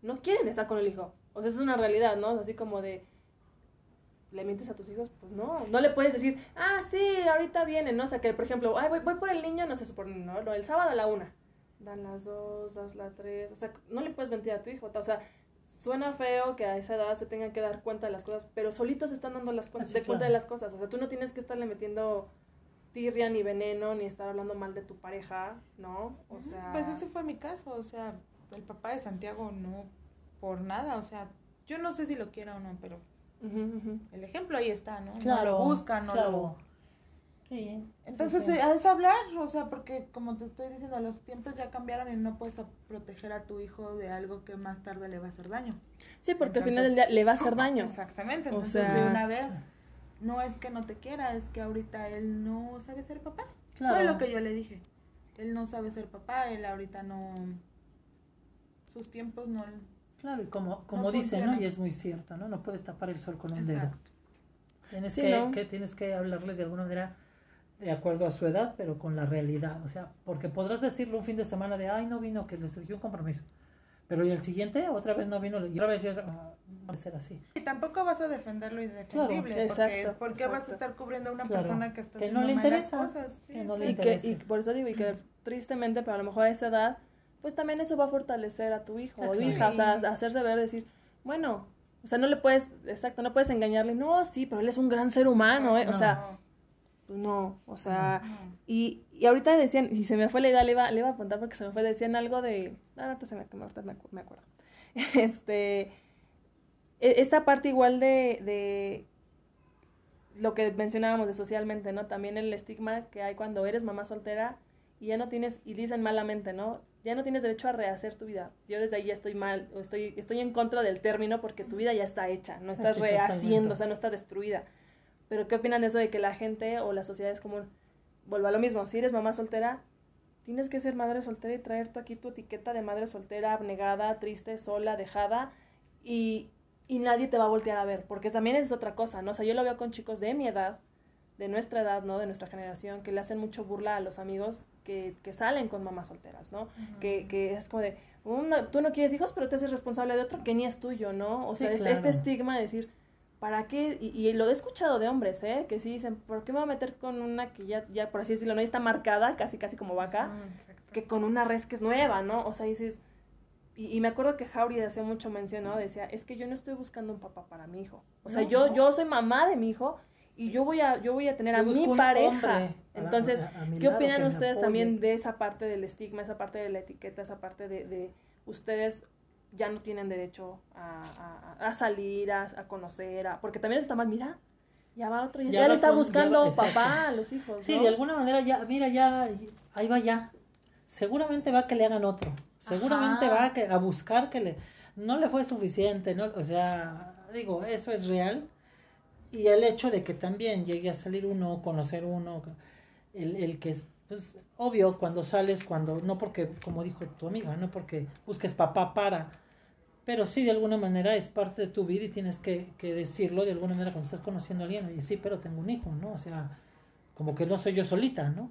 no quieren estar con el hijo? O sea, es una realidad, ¿no? Así como de, ¿le mientes a tus hijos? Pues no, no le puedes decir, ah, sí, ahorita vienen, ¿no? O sea, que por ejemplo, ay, voy, voy por el niño, no sé, por, no, no, el sábado a la una, dan las dos, das las tres, o sea, no le puedes mentir a tu hijo, o sea, suena feo que a esa edad se tengan que dar cuenta de las cosas, pero solitos se están dando las cuen- sí, de cuenta claro. de las cosas. O sea, tú no tienes que estarle metiendo tirria ni veneno ni estar hablando mal de tu pareja, ¿no? O sea, Pues ese fue mi caso, o sea, el papá de Santiago no por nada, o sea, yo no sé si lo quiera o no, pero El ejemplo ahí está, ¿no? Claro. No lo busca, no claro. lo... Sí. Entonces sí, sí. eh, es hablar, o sea, porque como te estoy diciendo, los tiempos ya cambiaron y no puedes proteger a tu hijo de algo que más tarde le va a hacer daño. Sí, porque al final del día le va a hacer daño. Exactamente, O entonces sea- de una vez, no es que no te quiera, es que ahorita él no sabe ser papá. Claro. Fue lo que yo le dije. Él no sabe ser papá, él ahorita no... Sus tiempos no... Claro, y como, como No dice, ¿no? Y es muy cierto, ¿no? No puedes tapar el sol con un dedo. Exacto. Tienes, Sí, que, ¿no? que- tienes que hablarles de alguna manera de acuerdo a su edad, pero con la realidad. O sea, porque podrás decirle un fin de semana de, ay, no vino, que le surgió un compromiso. Pero y el siguiente, otra vez no vino, y otra vez, ah, va a ser así. Y tampoco vas a defender lo indefendible, Claro, porque exacto, ¿por qué vas exacto. a estar cubriendo a una Claro, persona que está que no le interesa, cosas? Sí, que no sí. le Y que, y interesa. por eso digo, y que tristemente, pero a lo mejor a esa edad, pues también eso va a fortalecer a tu hijo o hija, o sea, hacerse ver, decir, bueno, o sea, no le puedes, exacto, no puedes engañarle, no, sí, pero él es un gran ser humano, ¿eh? O sea, pues no, o sea, No. y, y ahorita decían, si se me fue la idea, le iba, le iba a apuntar porque se me fue, decían algo de, ah, ahorita se me, ahorita me, me acuerdo, este, e- esta parte igual de, de lo que mencionábamos de socialmente, ¿no? También el estigma que hay cuando eres mamá soltera y ya no tienes, y dicen malamente, ¿no? Ya no tienes derecho a rehacer tu vida. Yo desde ahí ya estoy mal, o estoy, estoy en contra del término porque tu vida ya está hecha, no estás Sí, rehaciendo, o sea, no está destruida. Pero ¿qué opinan de eso de que la gente o la sociedad es común? Vuelvo a lo mismo, si eres mamá soltera, tienes que ser madre soltera y traer tú aquí tu etiqueta de madre soltera, abnegada, triste, sola, dejada, y, y nadie te va a voltear a ver, porque también es otra cosa, ¿no? O sea, yo lo veo con chicos de mi edad, de nuestra edad, ¿no? De nuestra generación, que le hacen mucho burla a los amigos que, que salen con mamás solteras, ¿no? Que, que es como de, "Una- tú no quieres hijos, pero te haces responsable de otro que ni es tuyo, ¿no? O Sí, sea, este, claro. este estigma de decir, ¿para qué? Y, y lo he escuchado de hombres, ¿eh? Que sí dicen, ¿por qué me voy a meter con una que ya, ya por así decirlo, no está marcada, casi, casi como vaca? Exacto. que con una res que es nueva, ¿no? O sea, dices... Y, y me acuerdo que Jauri hacía mucho mención, ¿no? Decía, es que yo no estoy buscando un papá para mi hijo. O sea, No, yo, yo soy mamá de mi hijo y yo voy a, yo voy a tener Yo a mi pareja. Entonces, a- a mi ¿qué opinan ustedes también de esa parte del estigma, esa parte de la etiqueta, esa parte de, de ustedes ya no tienen derecho a, salir, a, a conocer, a, porque también está mal, mira, ya va otro, ya, Ya le está con- buscando va- papá a los hijos, Sí, ¿no? de alguna manera ya, mira, ya, ahí va ya. Seguramente va a que le hagan otro. Seguramente Ajá. va a, que, a buscar que le... No le fue suficiente, ¿no? O sea, digo, eso es real. Y el hecho de que también llegue a salir uno, conocer uno, el, el que es, pues, obvio, cuando sales, cuando, no porque, como dijo tu amiga, no porque busques papá para, pero sí de alguna manera es parte de tu vida y tienes que, que decirlo de alguna manera cuando estás conociendo a alguien, oye, sí, pero tengo un hijo, ¿no? O sea, como que no soy yo solita, ¿no?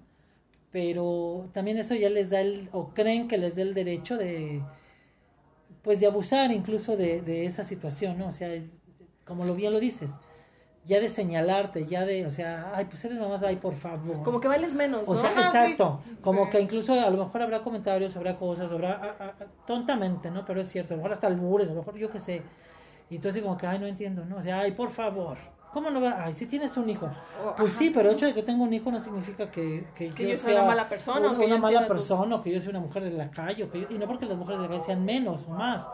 Pero también eso ya les da el, o creen que les da el derecho de, pues de abusar incluso de, de esa situación, ¿no? O sea, como lo bien lo dices, ya de señalarte, ya de, o sea, ay, pues eres mamá, ay, por favor. Como que vales menos, ¿no? O sea, exacto. sí. Como que incluso a lo mejor habrá comentarios, habrá cosas, habrá tontamente, ¿no? Pero es cierto, a lo mejor hasta albures, a lo mejor yo qué sé. Y tú así como que, ay, no entiendo, ¿no? O sea, ay, por favor. ¿Cómo no va? Ay, si tienes un hijo. Pues ajá. sí, pero el hecho de que tenga un hijo no significa que, que, Que yo yo sea una mala persona, una, o que yo una mala tus- persona, o que yo sea una mujer de la calle, o que yo- y no porque las mujeres de la calle sean menos o más,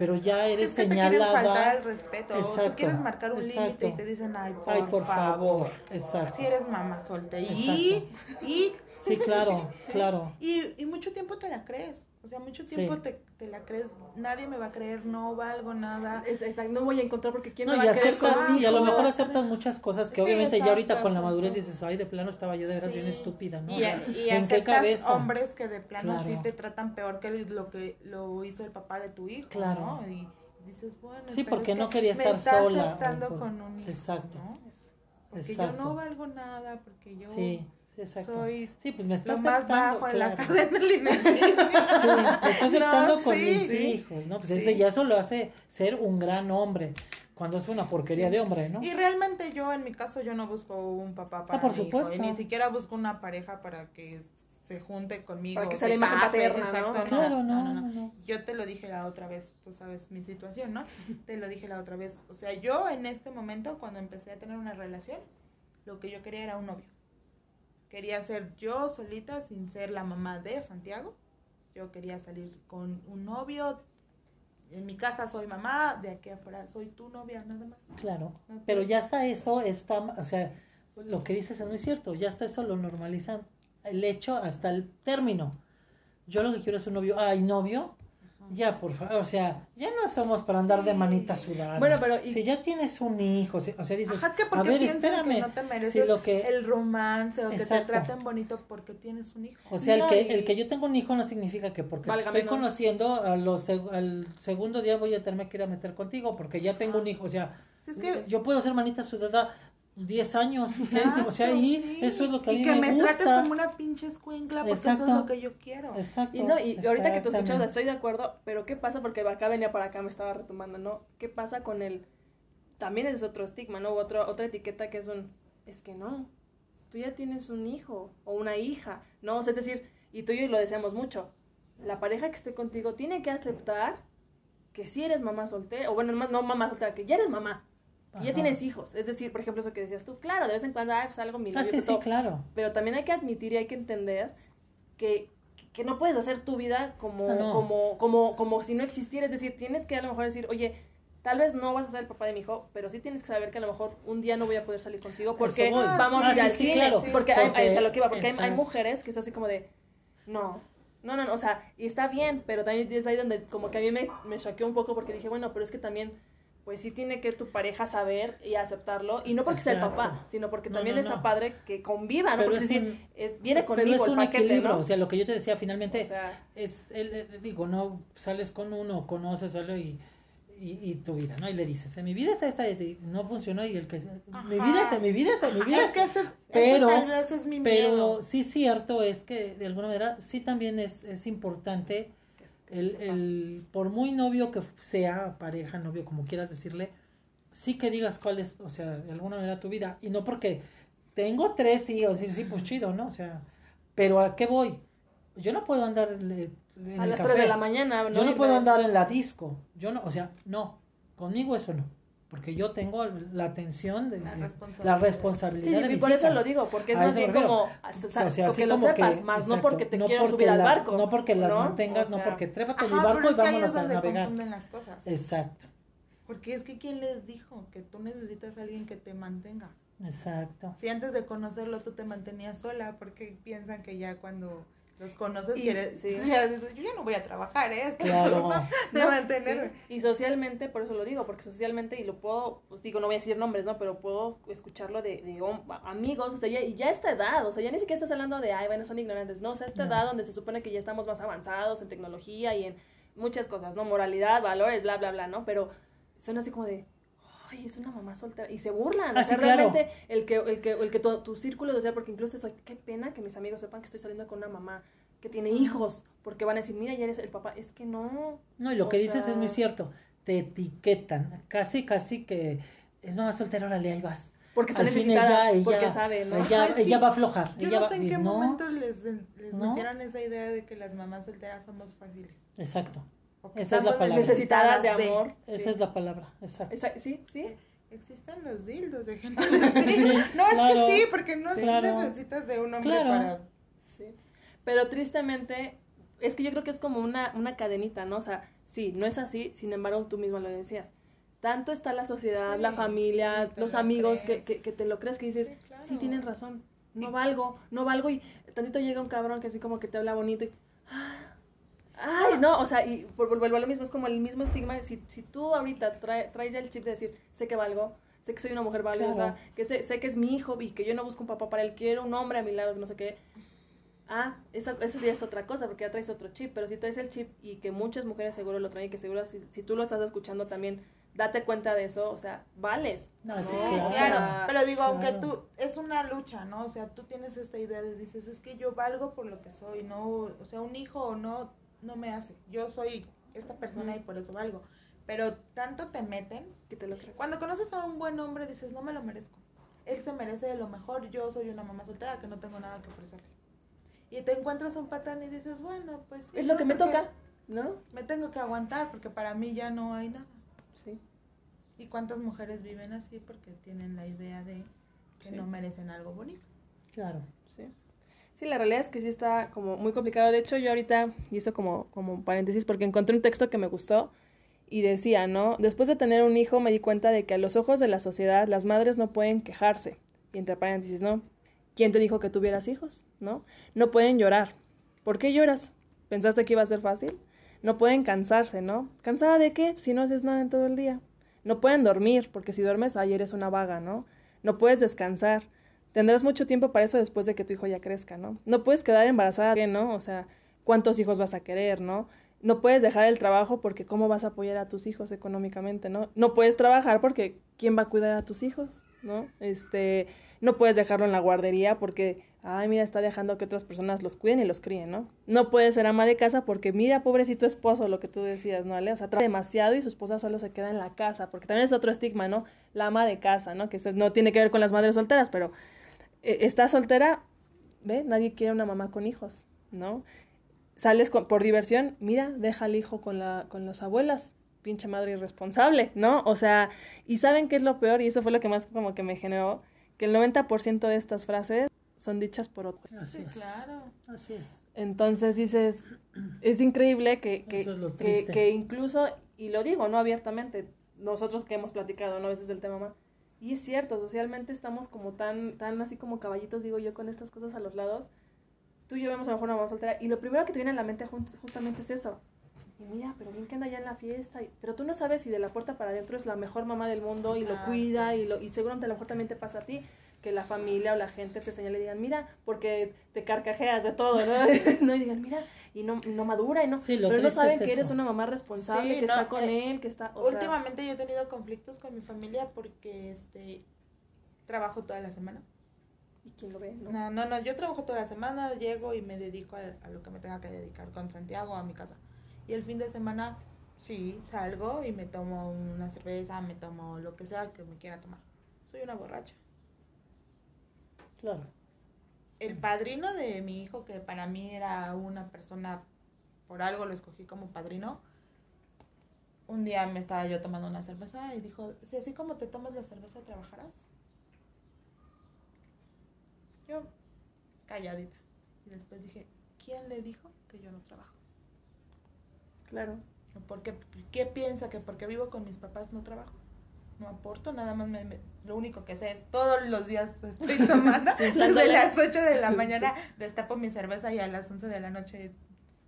pero ya eres Es que te quieren faltar señalada. al respeto. Exacto, tú quieres marcar un límite y te dicen, ay, por, Ay, por favor. favor, exacto. Si eres mamá soltera. Y, y, Sí, claro, claro. y, y mucho tiempo te la crees. O sea, mucho tiempo Sí. te, te la crees. Nadie me va a creer, no valgo nada. Es- es- no voy a encontrar porque quién No, me y va a aceptas, con y a lo mejor aceptas muchas cosas que Sí, obviamente ya ahorita con la madurez dices, ay, de plano estaba yo de veras bien Sí. estúpida, ¿no? Y, O sea, y ¿En qué aceptas cabeza? hombres que de plano sí Claro. te tratan peor que lo que lo hizo el papá de tu hijo, Claro. ¿no? Y dices, bueno, Sí, pero porque es no que quería me estar está sola, aceptando o por- con un hijo, Exacto. ¿no? Porque Exacto. yo no valgo nada, porque yo Sí, sí, exacto. soy Sí, pues me está lo más aceptando, bajo en la cadena alimenticia. Sí, me está aceptando No, con sí, mis sí. hijos, ¿no? Pues Sí. ese ya eso lo hace ser un gran hombre, cuando es una porquería Sí. de hombre, ¿no? Y realmente yo, en mi caso, yo no busco un papá para Ah, por mi hijo, supuesto. y ni siquiera busco una pareja para que se junte conmigo. Para que se la case, paterna, ¿no? Claro, no, no, no. Yo te lo dije la otra vez, tú sabes mi situación, ¿no? Te lo dije la otra vez. O sea, yo en este momento, cuando empecé a tener una relación, lo que yo quería era un novio. Quería ser yo solita, sin ser la mamá de Santiago. Yo quería salir con un novio. En mi casa soy mamá, de aquí afuera soy tu novia, nada más. Claro, No, pero ya está eso, está, o sea, lo que dices es muy cierto, ya está eso, lo normalizan, el hecho hasta el término. Yo lo que quiero es un novio, ay, novio, ya, por favor, o sea, ya no somos para andar de manita sudada. Bueno, pero y- Si ya tienes un hijo, si- o sea, dices, Ajá, que a porque ver, piensan espérame, que no te mereces si lo que, el romance o que te traten bonito porque tienes un hijo. o sea, el que, y- el que yo tengo un hijo no significa que porque te Valga estoy conociendo, a los al segundo día voy a tenerme que ir a meter contigo, porque ya tengo un hijo, o sea, Si es que yo puedo ser manita sudada 10 años, o sea, y sí. eso es lo que a y mí que me, me trates gusta. como una pinche escuincla porque eso Exacto. es lo que yo quiero. Exacto. Y no, y ahorita que te escuchas exactamente. estoy de acuerdo, pero ¿qué pasa? Porque acá venía para acá, me estaba retomando, ¿no? ¿Qué pasa con el... También es otro estigma, ¿no? Otro, otra etiqueta que es un... Es que no, tú ya tienes un hijo o una hija, ¿no? O sea, es decir, y tú y yo lo deseamos mucho. La pareja que esté contigo tiene que aceptar que si eres mamá soltera, o bueno, no no mamá soltera, que ya eres mamá, que ya Ajá. tienes hijos. Es decir, por ejemplo, eso que decías tú, claro, de vez en cuando, ay, pues algo mi Ah, sí, sí, claro. Pero también hay que admitir y hay que entender que, que no puedes hacer tu vida como, Ah, no. como, como, como si no existiera. Es decir, tienes que a lo mejor decir, oye, tal vez no vas a ser el papá de mi hijo, pero sí tienes que saber que a lo mejor un día no voy a poder salir contigo porque voy. vamos Ah, a ir sí, al cine. Porque, hay, a lo que iba, porque hay, hay mujeres que es así como de, no. No, no, no, o sea, y está bien, pero también es ahí donde como que a mí me, me choqueó un poco porque dije, bueno, pero es que también, pues sí tiene que tu pareja saber y aceptarlo, y no porque sea el papá, sino porque No, también no, está padre que conviva, ¿no? Pero Porque es es un- decir, es, viene Pero conmigo es el un paquete, equilibrio, ¿no? o sea, lo que yo te decía finalmente O sea, es, el, el- digo, no sales con uno, conoces algo y, y, y tu vida, ¿no? Y le dices, "Eh, mi vida es esta, y no funcionó y el que, mi Ajá. vida es, mi vida es, mi vida Es que ese es, Pero- es mi Pero miedo. sí cierto es que de alguna manera sí también es, es importante el, el, por muy novio que sea, pareja, novio, como quieras decirle, sí que digas cuál es, o sea, de alguna manera tu vida. Y no porque tengo tres hijos, sí, sí, pues chido, ¿no? O sea, pero ¿a qué voy? Yo no puedo andar en a las café. 3 de la mañana, ¿no? Yo no Y puedo de- andar en la disco. Yo no, o sea, no. Conmigo eso no. Porque yo tengo la atención de, La responsabilidad. la Sí, responsabilidad de y por eso lo digo, porque es A más bien como, O sea, que lo como sepas, que- más no porque te no quiero porque subir al las- barco. No porque las ¿no? mantengas, O no porque trépate en Ajá, mi barco pero y es que vámonos es a donde navegar. confunden las cosas. Exacto, Porque es que ¿quién les dijo que tú necesitas a alguien que te mantenga? exacto. Si antes de conocerlo tú te mantenías sola, porque piensan que ya cuando los conoces Y- quieres, sí. ya dices, yo ya no voy a trabajar, ¿eh? Claro. de No, mantenerme. sí. Y socialmente, por eso lo digo, porque socialmente, y lo puedo, pues digo, no voy a decir nombres, ¿no? Pero puedo escucharlo de, de amigos, o sea, ya, y ya a esta edad, o sea, ya ni siquiera estás hablando de, ay, bueno, son ignorantes, no, o sea, esta No. edad donde se supone que ya estamos más avanzados en tecnología y en muchas cosas, ¿no? Moralidad, valores, bla, bla, bla, ¿no? Pero son así como de, ay, es una mamá soltera, y se burlan, Ah, o sea, sí, claro. realmente el que, el que, el que tu, tu círculo social, porque incluso soy, qué pena que mis amigos sepan que estoy saliendo con una mamá que tiene hijos, porque van a decir, mira, ya eres el papá, es que no, No, y lo O que dices sea- es muy cierto. Te etiquetan. Casi, casi que es mamá soltera, órale, ahí vas. Porque está Al necesitada, ella- ella- porque sabe, ¿no? Ella, Ajá, ella va a aflojar. Yo ella no va- sé en qué no, momento les, les ¿No? metieron esa idea de que las mamás solteras somos fáciles. Exacto. O que Esa es la palabra. necesitadas de amor. Esa Sí. es la palabra, exacto. Esa- sí, sí. Existen los dildos, déjenme decir. No, es Claro. que sí, porque no Sí. Claro. necesitas de un hombre Claro. para... Sí. Pero tristemente, es que yo creo que es como una, una cadenita, ¿no? O sea, sí, no es así, sin embargo, tú misma lo decías. Tanto está la sociedad, Sí, la familia, los lo amigos que, que, que te lo crees, que dices, Sí, claro. sí, tienen razón, no valgo, no valgo, y tantito llega un cabrón que así como que te habla bonito y... "Ah, Ay, no, o sea, y por- vuelvo a lo mismo, es como el mismo estigma. Si, si tú ahorita trae- traes ya el chip de decir, sé que valgo, sé que soy una mujer valiosa, Claro. que sé, sé que es mi hijo y que yo no busco un papá para él, quiero un hombre a mi lado, no sé qué. Ah, esa, esa ya es otra cosa, porque ya traes otro chip, pero si traes el chip y que muchas mujeres seguro lo traen y que seguro si, si tú lo estás escuchando también, date cuenta de eso, o sea, vales. No, ¿no? sí, Sí, O claro, sea, pero digo, aunque tú, es una lucha, ¿no? O sea, tú tienes esta idea de, dices, es que yo valgo por lo que soy, no, o sea, un hijo o no, no me hace, yo soy esta persona y por eso valgo, pero tanto te meten, que te lo crees. cuando conoces a un buen hombre dices, no me lo merezco, él se merece de lo mejor, yo soy una mamá soltera que no tengo nada que ofrecerle. Y te encuentras un patán y dices, bueno, pues sí, Es lo ¿no? que me toca, ¿no? Me tengo que aguantar porque para mí ya no hay nada. Sí. ¿Y cuántas mujeres viven así porque tienen la idea de que Sí. no merecen algo bonito? Claro. Sí. Sí, la realidad es que sí está como muy complicado. De hecho, yo ahorita, y eso como, como paréntesis, porque encontré un texto que me gustó y decía, ¿no? Después de tener un hijo me di cuenta de que a los ojos de la sociedad las madres no pueden quejarse. Y entre paréntesis, ¿no? ¿Quién te dijo que tuvieras hijos? ¿No? No pueden llorar. ¿Por qué lloras? ¿Pensaste que iba a ser fácil? No pueden cansarse, ¿no? ¿Cansada de qué? Si no haces nada en todo el día. No pueden dormir, porque si duermes, ay, eres una vaga, ¿no? No puedes descansar. Tendrás mucho tiempo para eso después de que tu hijo ya crezca, ¿no? No puedes quedar embarazada, ¿qué, ¿no? O sea, ¿cuántos hijos vas a querer, ¿no? No puedes dejar el trabajo porque ¿cómo vas a apoyar a tus hijos económicamente, ¿no? No puedes trabajar porque ¿quién va a cuidar a tus hijos, ¿no? Este, no puedes dejarlo en la guardería porque, ay, mira, está dejando que otras personas los cuiden y los críen, ¿no? No puedes ser ama de casa porque, mira, pobrecito esposo, lo que tú decías, ¿no, Ale? O sea, trabaja demasiado y su esposa solo se queda en la casa, porque también es otro estigma, ¿no? La ama de casa, ¿no? Que no tiene que ver con las madres solteras, pero está soltera, ve, nadie quiere una mamá con hijos, ¿no? Sales con- por diversión, mira, deja al hijo con, la, con las abuelas, pinche madre irresponsable, ¿no? O sea, y saben qué es lo peor, y eso fue lo que más como que me generó, que el 90% de estas frases son dichas por otros. Así Sí, es. claro. Así es. Entonces dices, es increíble que, que, es que, incluso, y lo digo, ¿no? Abiertamente, nosotros que hemos platicado, ¿no? A veces del tema más. Y es cierto, socialmente estamos como tan, tan así como caballitos, digo yo, con estas cosas a los lados. Tú y yo vemos a lo mejor una mamá soltera y lo primero que te viene a la mente justamente es eso. Y mira, pero bien que anda ya en la fiesta. pero tú no sabes si de la puerta para adentro es la mejor mamá del mundo y lo cuida y, lo, y seguramente a lo mejor también te pasa a ti. Que la familia o la gente te señale y digan, mira, porque te carcajeas de todo, ¿no? no y digan, mira, y no, no madura y no. Sí, lo pero no saben es que eres una mamá responsable, Sí, que no, está con eh, él, que está. o sea, Últimamente yo he tenido conflictos con mi familia porque este trabajo toda la semana. ¿Y quién lo ve? No. No, no, no, yo trabajo toda la semana, llego y me dedico a, a lo que me tenga que dedicar con Santiago a mi casa. Y el fin de semana sí, salgo y me tomo una cerveza, me tomo lo que sea que me quiera tomar. Soy una borracha. Claro. El padrino de mi hijo, que para mí era una persona, por algo lo escogí como padrino, un día me estaba yo tomando una cerveza y dijo, si así como te tomas la cerveza, ¿trabajarás? Yo, calladita. Y después dije, ¿quién le dijo que yo no trabajo? Claro. ¿Por qué, qué piensa que porque vivo con mis papás no trabajo? No aporto, nada más me, me- lo único que sé es todos los días estoy tomando desde las 8 de la mañana destapo mi cerveza y a las 11 de la noche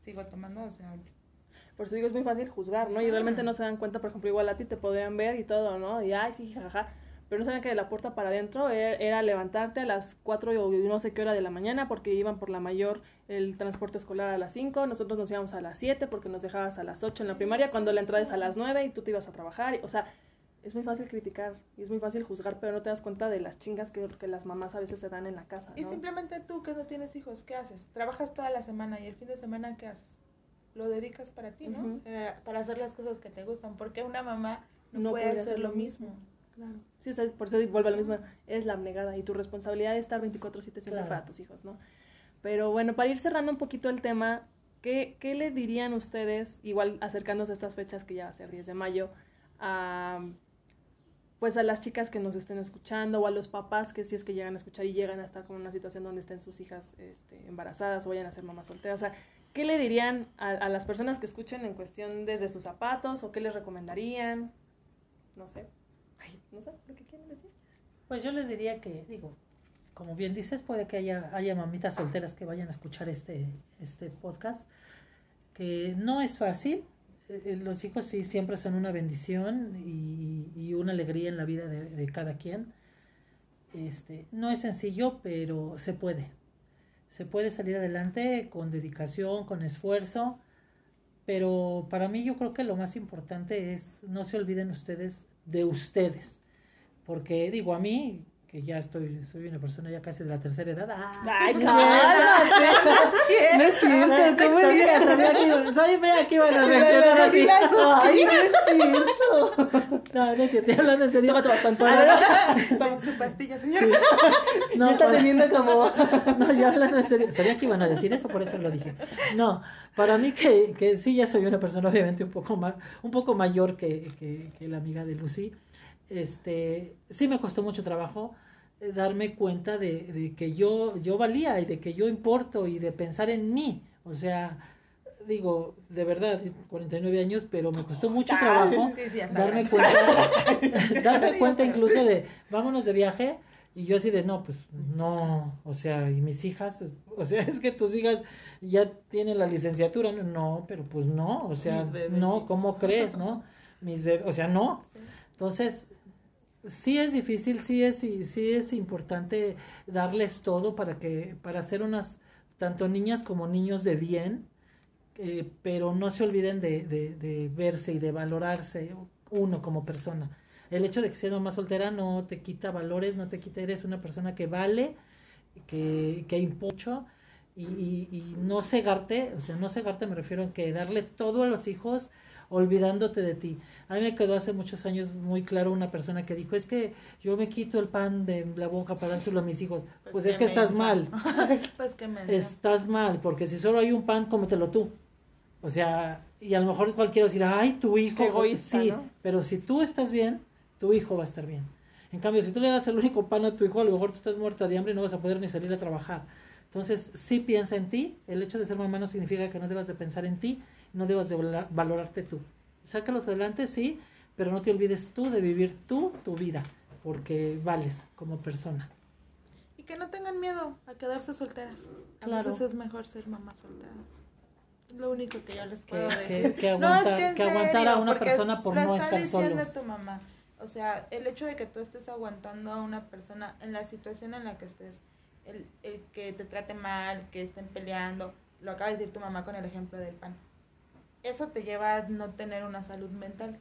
sigo tomando, o sea, Por eso digo, es muy fácil juzgar, ¿no? Y realmente no se dan cuenta, por ejemplo, igual a ti te podrían ver y todo, ¿no? Y, ay, sí, jajaja. Pero no saben que de la puerta para adentro era, era levantarte a las 4 o no sé qué hora de la mañana porque iban por la mayor el transporte escolar a las 5, nosotros nos íbamos a las 7 porque nos dejabas a las 8 en la primaria, cuando la entrada es a las 9 y tú te ibas a trabajar. o sea, es muy fácil criticar y es muy fácil juzgar, pero no te das cuenta de las chingas que, que las mamás a veces se dan en la casa, y ¿no? simplemente tú que no tienes hijos, ¿qué haces? Trabajas toda la semana y el fin de semana, ¿qué haces? Lo dedicas para ti, ¿no? Ujú. Eh, Para hacer las cosas que te gustan, porque una mamá no, No puede podría hacer lo mismo. Claro. Sí, o sea, es- por eso vuelve a lo mismo, es la abnegada y tu responsabilidad es estar 24/7 siempre Claro. para tus hijos, ¿no? Pero bueno, para ir cerrando un poquito el tema, ¿qué, ¿qué le dirían ustedes, igual acercándose a estas fechas que ya va a ser 10 de mayo, a, pues a las chicas que nos estén escuchando o a los papás que si es que llegan a escuchar y llegan a estar con una situación donde estén sus hijas este, embarazadas o vayan a ser mamás solteras? ¿qué le dirían a, a las personas que escuchen en cuestión desde sus zapatos o qué les recomendarían? No sé. Ay, no sé lo que quieren decir. Pues yo les diría que, digo, como bien dices, puede que haya, haya mamitas solteras que vayan a escuchar este, este podcast, que no es fácil. Eh, eh, Los hijos sí siempre son una bendición y, una alegría en la vida de, de cada quien. Este, no es sencillo, pero se puede. Se puede salir adelante con dedicación, con esfuerzo, pero para mí yo creo que lo más importante es no se olviden ustedes de ustedes. Porque digo, a mí, que ya estoy, soy una persona ya casi de la tercera edad. ¡ah! Ay, no. No es cierto, ¿cómo es que sabía que iba- soy vea que iban a reaccionar así? Ay, no es cierto. No, no es cierto, estoy hablando en serio. Toma su pastilla, señor. No, Ya está para- teniendo como... No, ya hablando en serio. Sabía que iban a decir eso, por eso lo dije. No, para mí que, que sí, ya soy una persona obviamente un poco más, un poco mayor que, que, que la amiga de Lucy. Este, sí me costó mucho trabajo eh, darme cuenta de, de que yo, yo valía y de que yo importo y de pensar en mí. O sea, digo, de verdad, 49 años, pero me costó mucho trabajo Sí, sí, hasta darme cuenta, darme cuenta incluso de vámonos de viaje y yo así de no, pues no, o sea, y mis hijas, o sea, es que tus hijas ya tienen la licenciatura, no, no, pero pues no, o sea, no. ¿cómo crees, no? Mis bebés, o sea, no. Entonces, sí es difícil, sí es, sí, es importante darles todo para que, para ser unas, tanto niñas como niños de bien, eh, pero no se olviden de, de, de verse y de valorarse uno como persona. El hecho de que seas mamá soltera no te quita valores, no te quita, eres una persona que vale, que, que impucho y, y, y no cegarte, o sea, no cegarte me refiero a que darle todo a los hijos olvidándote de ti. A mí me quedó hace muchos años muy claro una persona que dijo, es que yo me quito el pan de la boca para dárselo a mis hijos. Pues, es qué que estás mal. Pues que mensa. estás mal, porque si solo hay un pan, cómetelo tú. O sea, y a lo mejor cualquiera va a decir, ay, tu hijo. Qué egoísta, sí, ¿no? pero si tú estás bien, tu hijo va a estar bien. En cambio, si tú le das el único pan a tu hijo, a lo mejor tú estás muerta de hambre y no vas a poder ni salir a trabajar. Entonces, sí piensa en ti. El hecho de ser mamá no significa que no debas de pensar en ti, no debas de valorarte tú. Sácalos adelante, sí, pero no te olvides tú de vivir tú tu vida, porque vales como persona. Y que no tengan miedo a quedarse solteras. A Claro. veces es mejor ser mamá soltera. Lo único que yo les puedo que, decir. que aguantar, es que en que aguantar a una persona por no estar diciendo solos. tu mamá. O sea, el hecho de que tú estés aguantando a una persona en la situación en la que estés, el, el que te trate mal, que estén peleando, lo acaba de decir tu mamá con el ejemplo del pan. Eso te lleva a no tener una salud mental.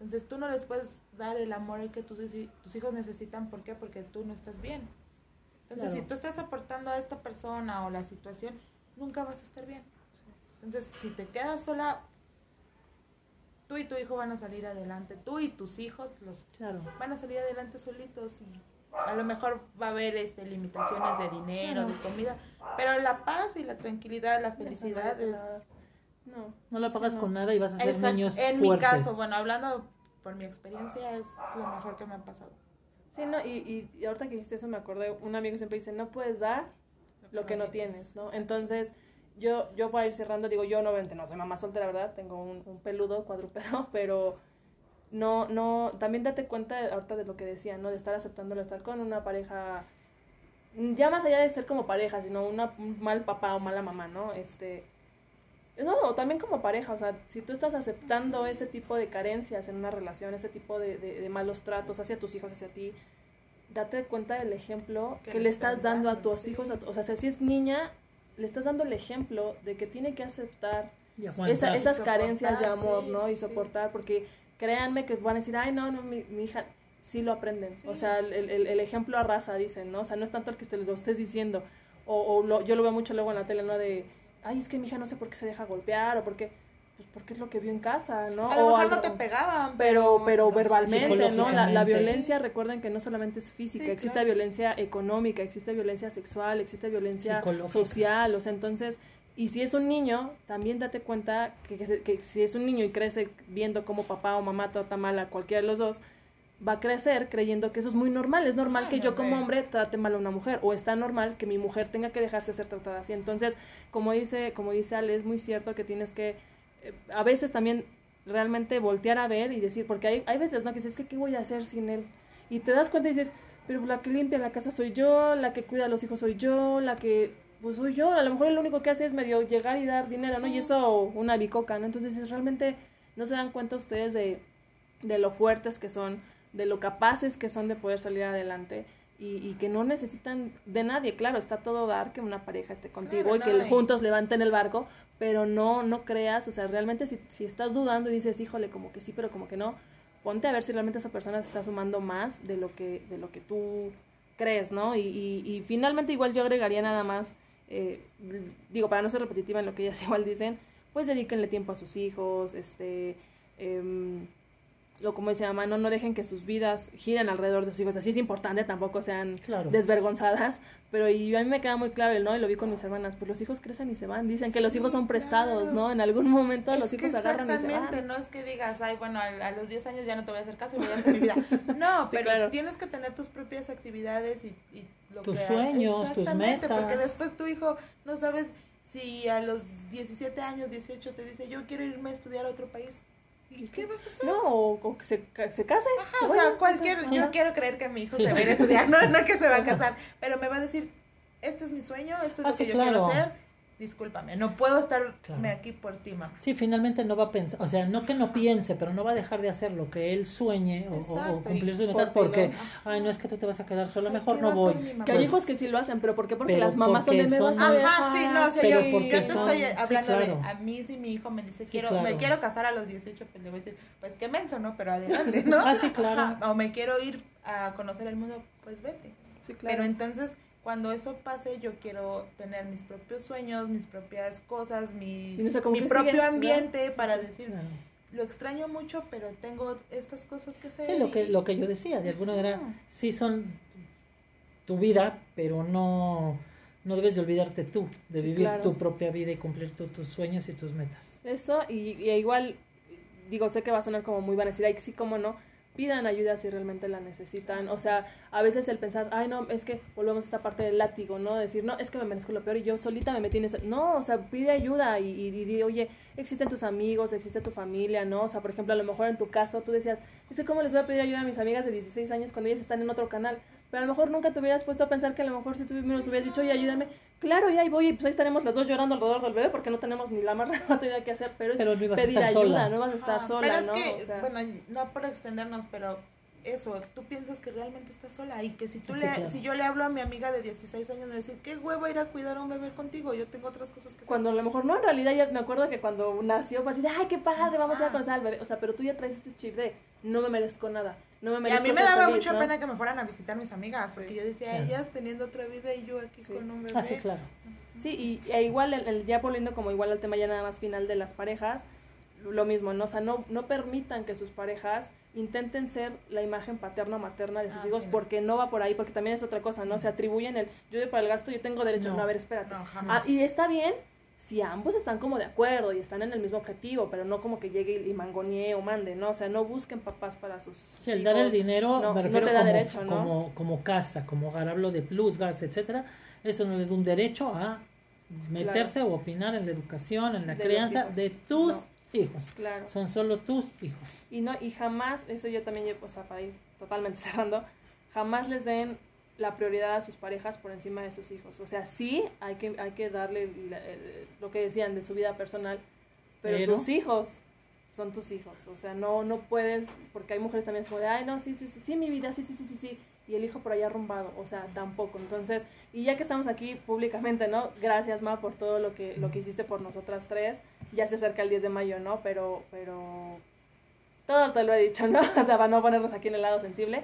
Entonces tú no les puedes dar el amor que tus, tus hijos necesitan. ¿Por qué? Porque tú no estás bien. Entonces, Claro. si tú estás soportando a esta persona o la situación, nunca vas a estar bien. Entonces, si te quedas sola, tú y tu hijo van a salir adelante. Tú y tus hijos los Claro. van a salir adelante solitos y a lo mejor va a haber este limitaciones de dinero, Claro. de comida, pero la paz y la tranquilidad, la felicidad es No. No la pagas Sí, no. con nada y vas a ser Exacto. niños en fuertes. mi caso, bueno, hablando por mi experiencia es lo mejor que me ha pasado. Sí, no, y, y, y ahorita que dijiste eso me acordé, un amigo siempre dice, no puedes dar lo que no tienes, ¿no? Entonces, yo, yo para ir cerrando, digo, yo no, no soy mamá soltera, ¿verdad? Tengo un, un peludo cuadrúpedo, pero no, no, también date cuenta ahorita de lo que decía, ¿no? De estar aceptándolo, estar con una pareja, ya más allá de ser como pareja, sino una, un mal papá o mala mamá, ¿no? Este, no, también como pareja, o sea, si tú estás aceptando ese tipo de carencias en una relación, ese tipo de, de- de malos tratos hacia tus hijos, hacia ti, date cuenta del ejemplo Que que, le estás dando a tus sí. hijos, a o sea, si es niña, le estás dando el ejemplo de que tiene que aceptar Y esa- aguantar. esas Soportar, carencias de amor, sí, ¿no? sí, y sí. soportar, porque créanme que van a decir, ay, no, no, mi, mi hija, sí lo aprenden. O sea, el, el, el ejemplo arrasa, dicen, ¿no? O sea, no es tanto el que te lo estés diciendo, o, o lo- yo lo veo mucho luego en la tele, ¿no? De, ay, es que mi hija no sé por qué se deja golpear, o por qué, pues porque es lo que vio en casa, ¿no? A lo mejor algo- no te pegaban, pero pero verbalmente, ¿no? La, la violencia, recuerden que no solamente es física, Sí, existe claro. violencia económica, existe violencia sexual, existe violencia Psicológica. social, o sea, entonces Y si es un niño, también date cuenta que, que si es un niño y crece viendo cómo papá o mamá trata mal a cualquiera de los dos, va a crecer creyendo que eso es muy normal. Es normal que yo como hombre trate mal a una mujer o está normal que mi mujer tenga que dejarse ser tratada así. Entonces, como dice, como dice Ale, es muy cierto que tienes que eh, a veces también realmente voltear a ver y decir, porque hay, hay veces, ¿no? Que dices, es que ¿qué voy a hacer sin él? Y te das cuenta y dices, pero la que limpia la casa soy yo, la que cuida a los hijos soy yo, la que, pues soy yo, a lo mejor lo único que hace es medio llegar y dar dinero, ¿no? Y eso una bicoca, ¿no? Entonces es realmente no se dan cuenta ustedes de, de lo fuertes que son, de lo capaces que son de poder salir adelante. Y, y que no necesitan de nadie, claro, está todo dar que una pareja esté contigo Claro, y que no, juntos levanten el barco, pero no, no creas, o sea, realmente si, si estás dudando y dices, híjole, como que sí, pero como que no, ponte a ver si realmente esa persona te está sumando más de lo que, de lo que tú crees, ¿no? Y, y, y finalmente igual yo agregaría nada más, eh, digo, para no ser repetitiva en lo que ellas igual dicen, pues dedíquenle tiempo a sus hijos, este, em, o como dice mamá, no, no dejen que sus vidas giren alrededor de sus hijos, así es importante, tampoco sean Claro. desvergonzadas, pero y a mí me queda muy claro, el ¿no? Y lo vi con mis hermanas, pues los hijos crecen y se van, dicen que los hijos son prestados, claro. ¿no? En algún momento Es los hijos agarran y se exactamente, van. no es que digas, ay, bueno, a, a los 10 años ya no te voy a hacer caso y voy a hacer mi vida. No, Sí, pero claro. tienes que tener tus propias actividades y, y lo Tus que sueños, tus Exactamente, porque metas. después tu hijo no sabes si a los 17 años, 18 te dice, yo quiero irme a estudiar a otro país. ¿Y qué vas a hacer? No, o, o que se, se case. Ajá, se o sea, cualquier, yo ajá. quiero creer que mi hijo Sí. se va a ir a estudiar, no, no que se va a casar, pero me va a decir, este es mi sueño, esto es Ah, lo sí, que yo quiero claro. hacer, discúlpame, no puedo estarme Claro. aquí por ti, mamá. Sí, finalmente no va a pensar, o sea, no que no piense, pero no va a dejar de hacer lo que él sueñe o- o, o Exacto, cumplir sus metas por porque, ¿no? ay, no es que tú te vas a quedar sola, mejor ¿qué no voy. Que hay Pues, hijos que sí lo hacen, pero ¿por qué? Porque pero las mamás son de porque me vas a son- dejar. Ajá, sí, no, o sea, Pero yo, yo te son- estoy sí, hablando claro. de a mí si mi hijo me dice Sí, quiero claro. me quiero casar a los 18, pues le voy a decir, pues qué menso, ¿no? Pero adelante, ¿no? Ah, sí, claro. Ajá, O me quiero ir a conocer el mundo, pues vete. Sí, claro. Pero entonces, cuando eso pase, yo quiero tener mis propios sueños, mis propias cosas, mi, Y no sé, como mi propio sigue, ambiente para decir, lo extraño mucho, pero tengo estas cosas que hacer. Sí, lo que, y- lo que yo decía, de alguna manera, sí son tu vida, pero no, no debes de olvidarte tú, de Sí, vivir claro. tu propia vida y cumplir tu- tus sueños y tus metas. Eso, y, y igual, digo, sé que va a sonar como muy van a decir, ay, sí, cómo no, pidan ayuda si realmente la necesitan. O sea, a veces el pensar, ay, no, es que volvemos a esta parte del látigo, ¿no? Decir, no, es que me merezco lo peor y yo solita me metí en esta. No, o sea, pide ayuda y, y, di, oye, existen tus amigos, existe tu familia, ¿no? O sea, por ejemplo, a lo mejor en tu caso tú decías, ¿cómo les voy a pedir ayuda a mis amigas de 16 años cuando ellas están en otro canal? Pero a lo mejor nunca te hubieras puesto a pensar que a lo mejor si tú me hubieras dicho, oye, ayúdame. Claro, y ahí voy, y pues ahí estaremos las dos llorando alrededor del bebé porque no tenemos ni la más remota idea qué hacer, pero es Pero pedir ayuda, sola. no vas a estar Ajá, sola, pero es ¿no? que, O sea, bueno, no por extendernos, pero eso, tú piensas que realmente estás sola y que si tú Sí, le, claro. si yo le hablo a mi amiga de 16 años me va a decir, qué huevo ir a cuidar a un bebé contigo, yo tengo otras cosas que hacer. cuando a lo mejor no, en realidad ya me acuerdo que cuando nació fue así de, ay, qué padre, vamos a ir a conocer al bebé. O sea, pero tú ya traes este chip de, no me merezco nada, no me Y a merezco mí me daba feliz", mucha ¿no? pena que me fueran a visitar mis amigas, porque Sí. yo decía, Claro. ellas teniendo otra vida y yo aquí Sí. con un bebé. Ah, sí, claro. Sí, y e igual, el, el- ya volviendo como igual al tema ya nada más final de las parejas, lo mismo, ¿no? O sea, no, no permitan que sus parejas intenten ser la imagen paterna o materna de sus Ah, hijos sí, no. porque no va por ahí, porque también es otra cosa, ¿no? Se atribuyen el, yo doy para el gasto, yo tengo derecho, No. no, a ver, espérate. No, jamás. Ah, y está bien si ambos están como de acuerdo y están en el mismo objetivo, pero no como que llegue y mangonee o mande, ¿no? O sea, no busquen papás para sus Sí, el hijos. dar el dinero, no- me no refiero te da como, derecho, ¿no? como, como casa, como hogar, hablo de plus, gas, etcétera. Eso no le da un derecho a meterse o opinar en la educación, en la De crianza de tus No. Hijos. Claro. Son solo tus hijos. Y no, y jamás, eso yo también, o sea, para ir totalmente cerrando, jamás les den la prioridad a sus parejas por encima de sus hijos. O sea, sí hay que, hay que darle la- el- lo que decían de su vida personal, pero, Pero- tus hijos son tus hijos. O sea, no, no puedes, porque hay mujeres también como de, ay, no, sí, sí, sí, sí, mi vida, sí, sí, sí, sí, sí. Y el hijo por allá arrumbado, o sea, tampoco. Entonces, y ya que estamos aquí públicamente, ¿no? Gracias, Ma, por todo lo que, lo que hiciste por nosotras tres. Ya se acerca el 10 de mayo, ¿no? Pero, pero todo te lo he dicho, ¿no? O sea, para no ponernos aquí en el lado sensible,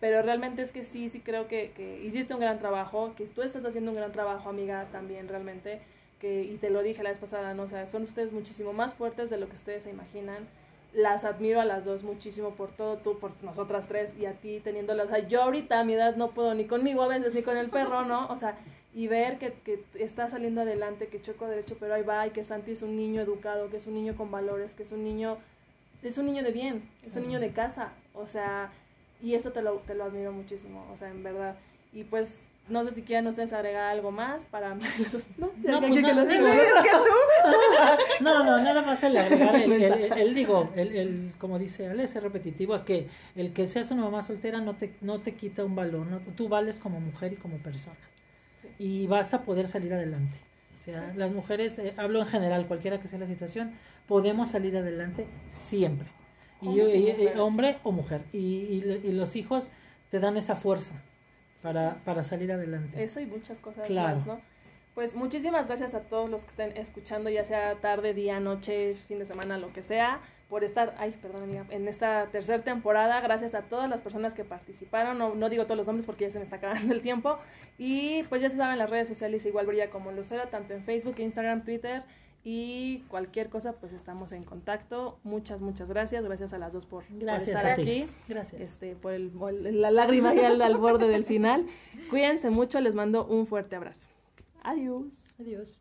pero realmente es que sí, sí creo que, que hiciste un gran trabajo, que tú estás haciendo un gran trabajo, amiga, también realmente, que, y te lo dije la vez pasada, ¿no? O sea, son ustedes muchísimo más fuertes de lo que ustedes se imaginan. Las admiro a las dos muchísimo por todo, tú, por nosotras tres, y a ti teniéndolas. O sea, yo ahorita a mi edad no puedo ni conmigo a veces, ni con el perro, ¿no? O sea, y ver que, que está saliendo adelante, que Choco derecho, pero ahí va, y que Santi es un niño educado, que es un niño con valores, que es un niño, es un niño de bien, es un niño de casa, o sea, y eso te lo, te lo admiro muchísimo, o sea, en verdad. Y pues no sé si quieren ustedes agregar algo más para... no, No, pues que- no, los- no, no, no, nada más el agregar el, el, el- el digo, el, el, como dice Ale, es repetitivo a que el que seas una mamá soltera no te, no te quita un valor, no, tú vales como mujer y como persona Sí. y vas a poder salir adelante. O sea, las mujeres, eh, hablo en general, cualquiera que sea la situación, podemos salir adelante siempre. Y, Hombres y mujeres. hombre o mujer. Y, y- y los hijos te dan esa fuerza para, para salir adelante. Eso y muchas cosas Claro. más, ¿no? Pues muchísimas gracias a todos los que estén escuchando, ya sea tarde, día, noche, fin de semana, lo que sea, por estar, ay, perdón amiga, en esta tercera temporada. Gracias a todas las personas que participaron. No, no digo todos los nombres porque ya se me está acabando el tiempo. Y pues ya se saben las redes sociales, igual brilla como Lucero, tanto en Facebook, Instagram, Twitter. Y cualquier cosa, pues estamos en contacto. Muchas, muchas gracias. Gracias a las dos por, estar aquí Gracias. este, por el, por la lágrima ya al, al borde del final. Cuídense mucho, les mando un fuerte abrazo. Adiós. Adiós.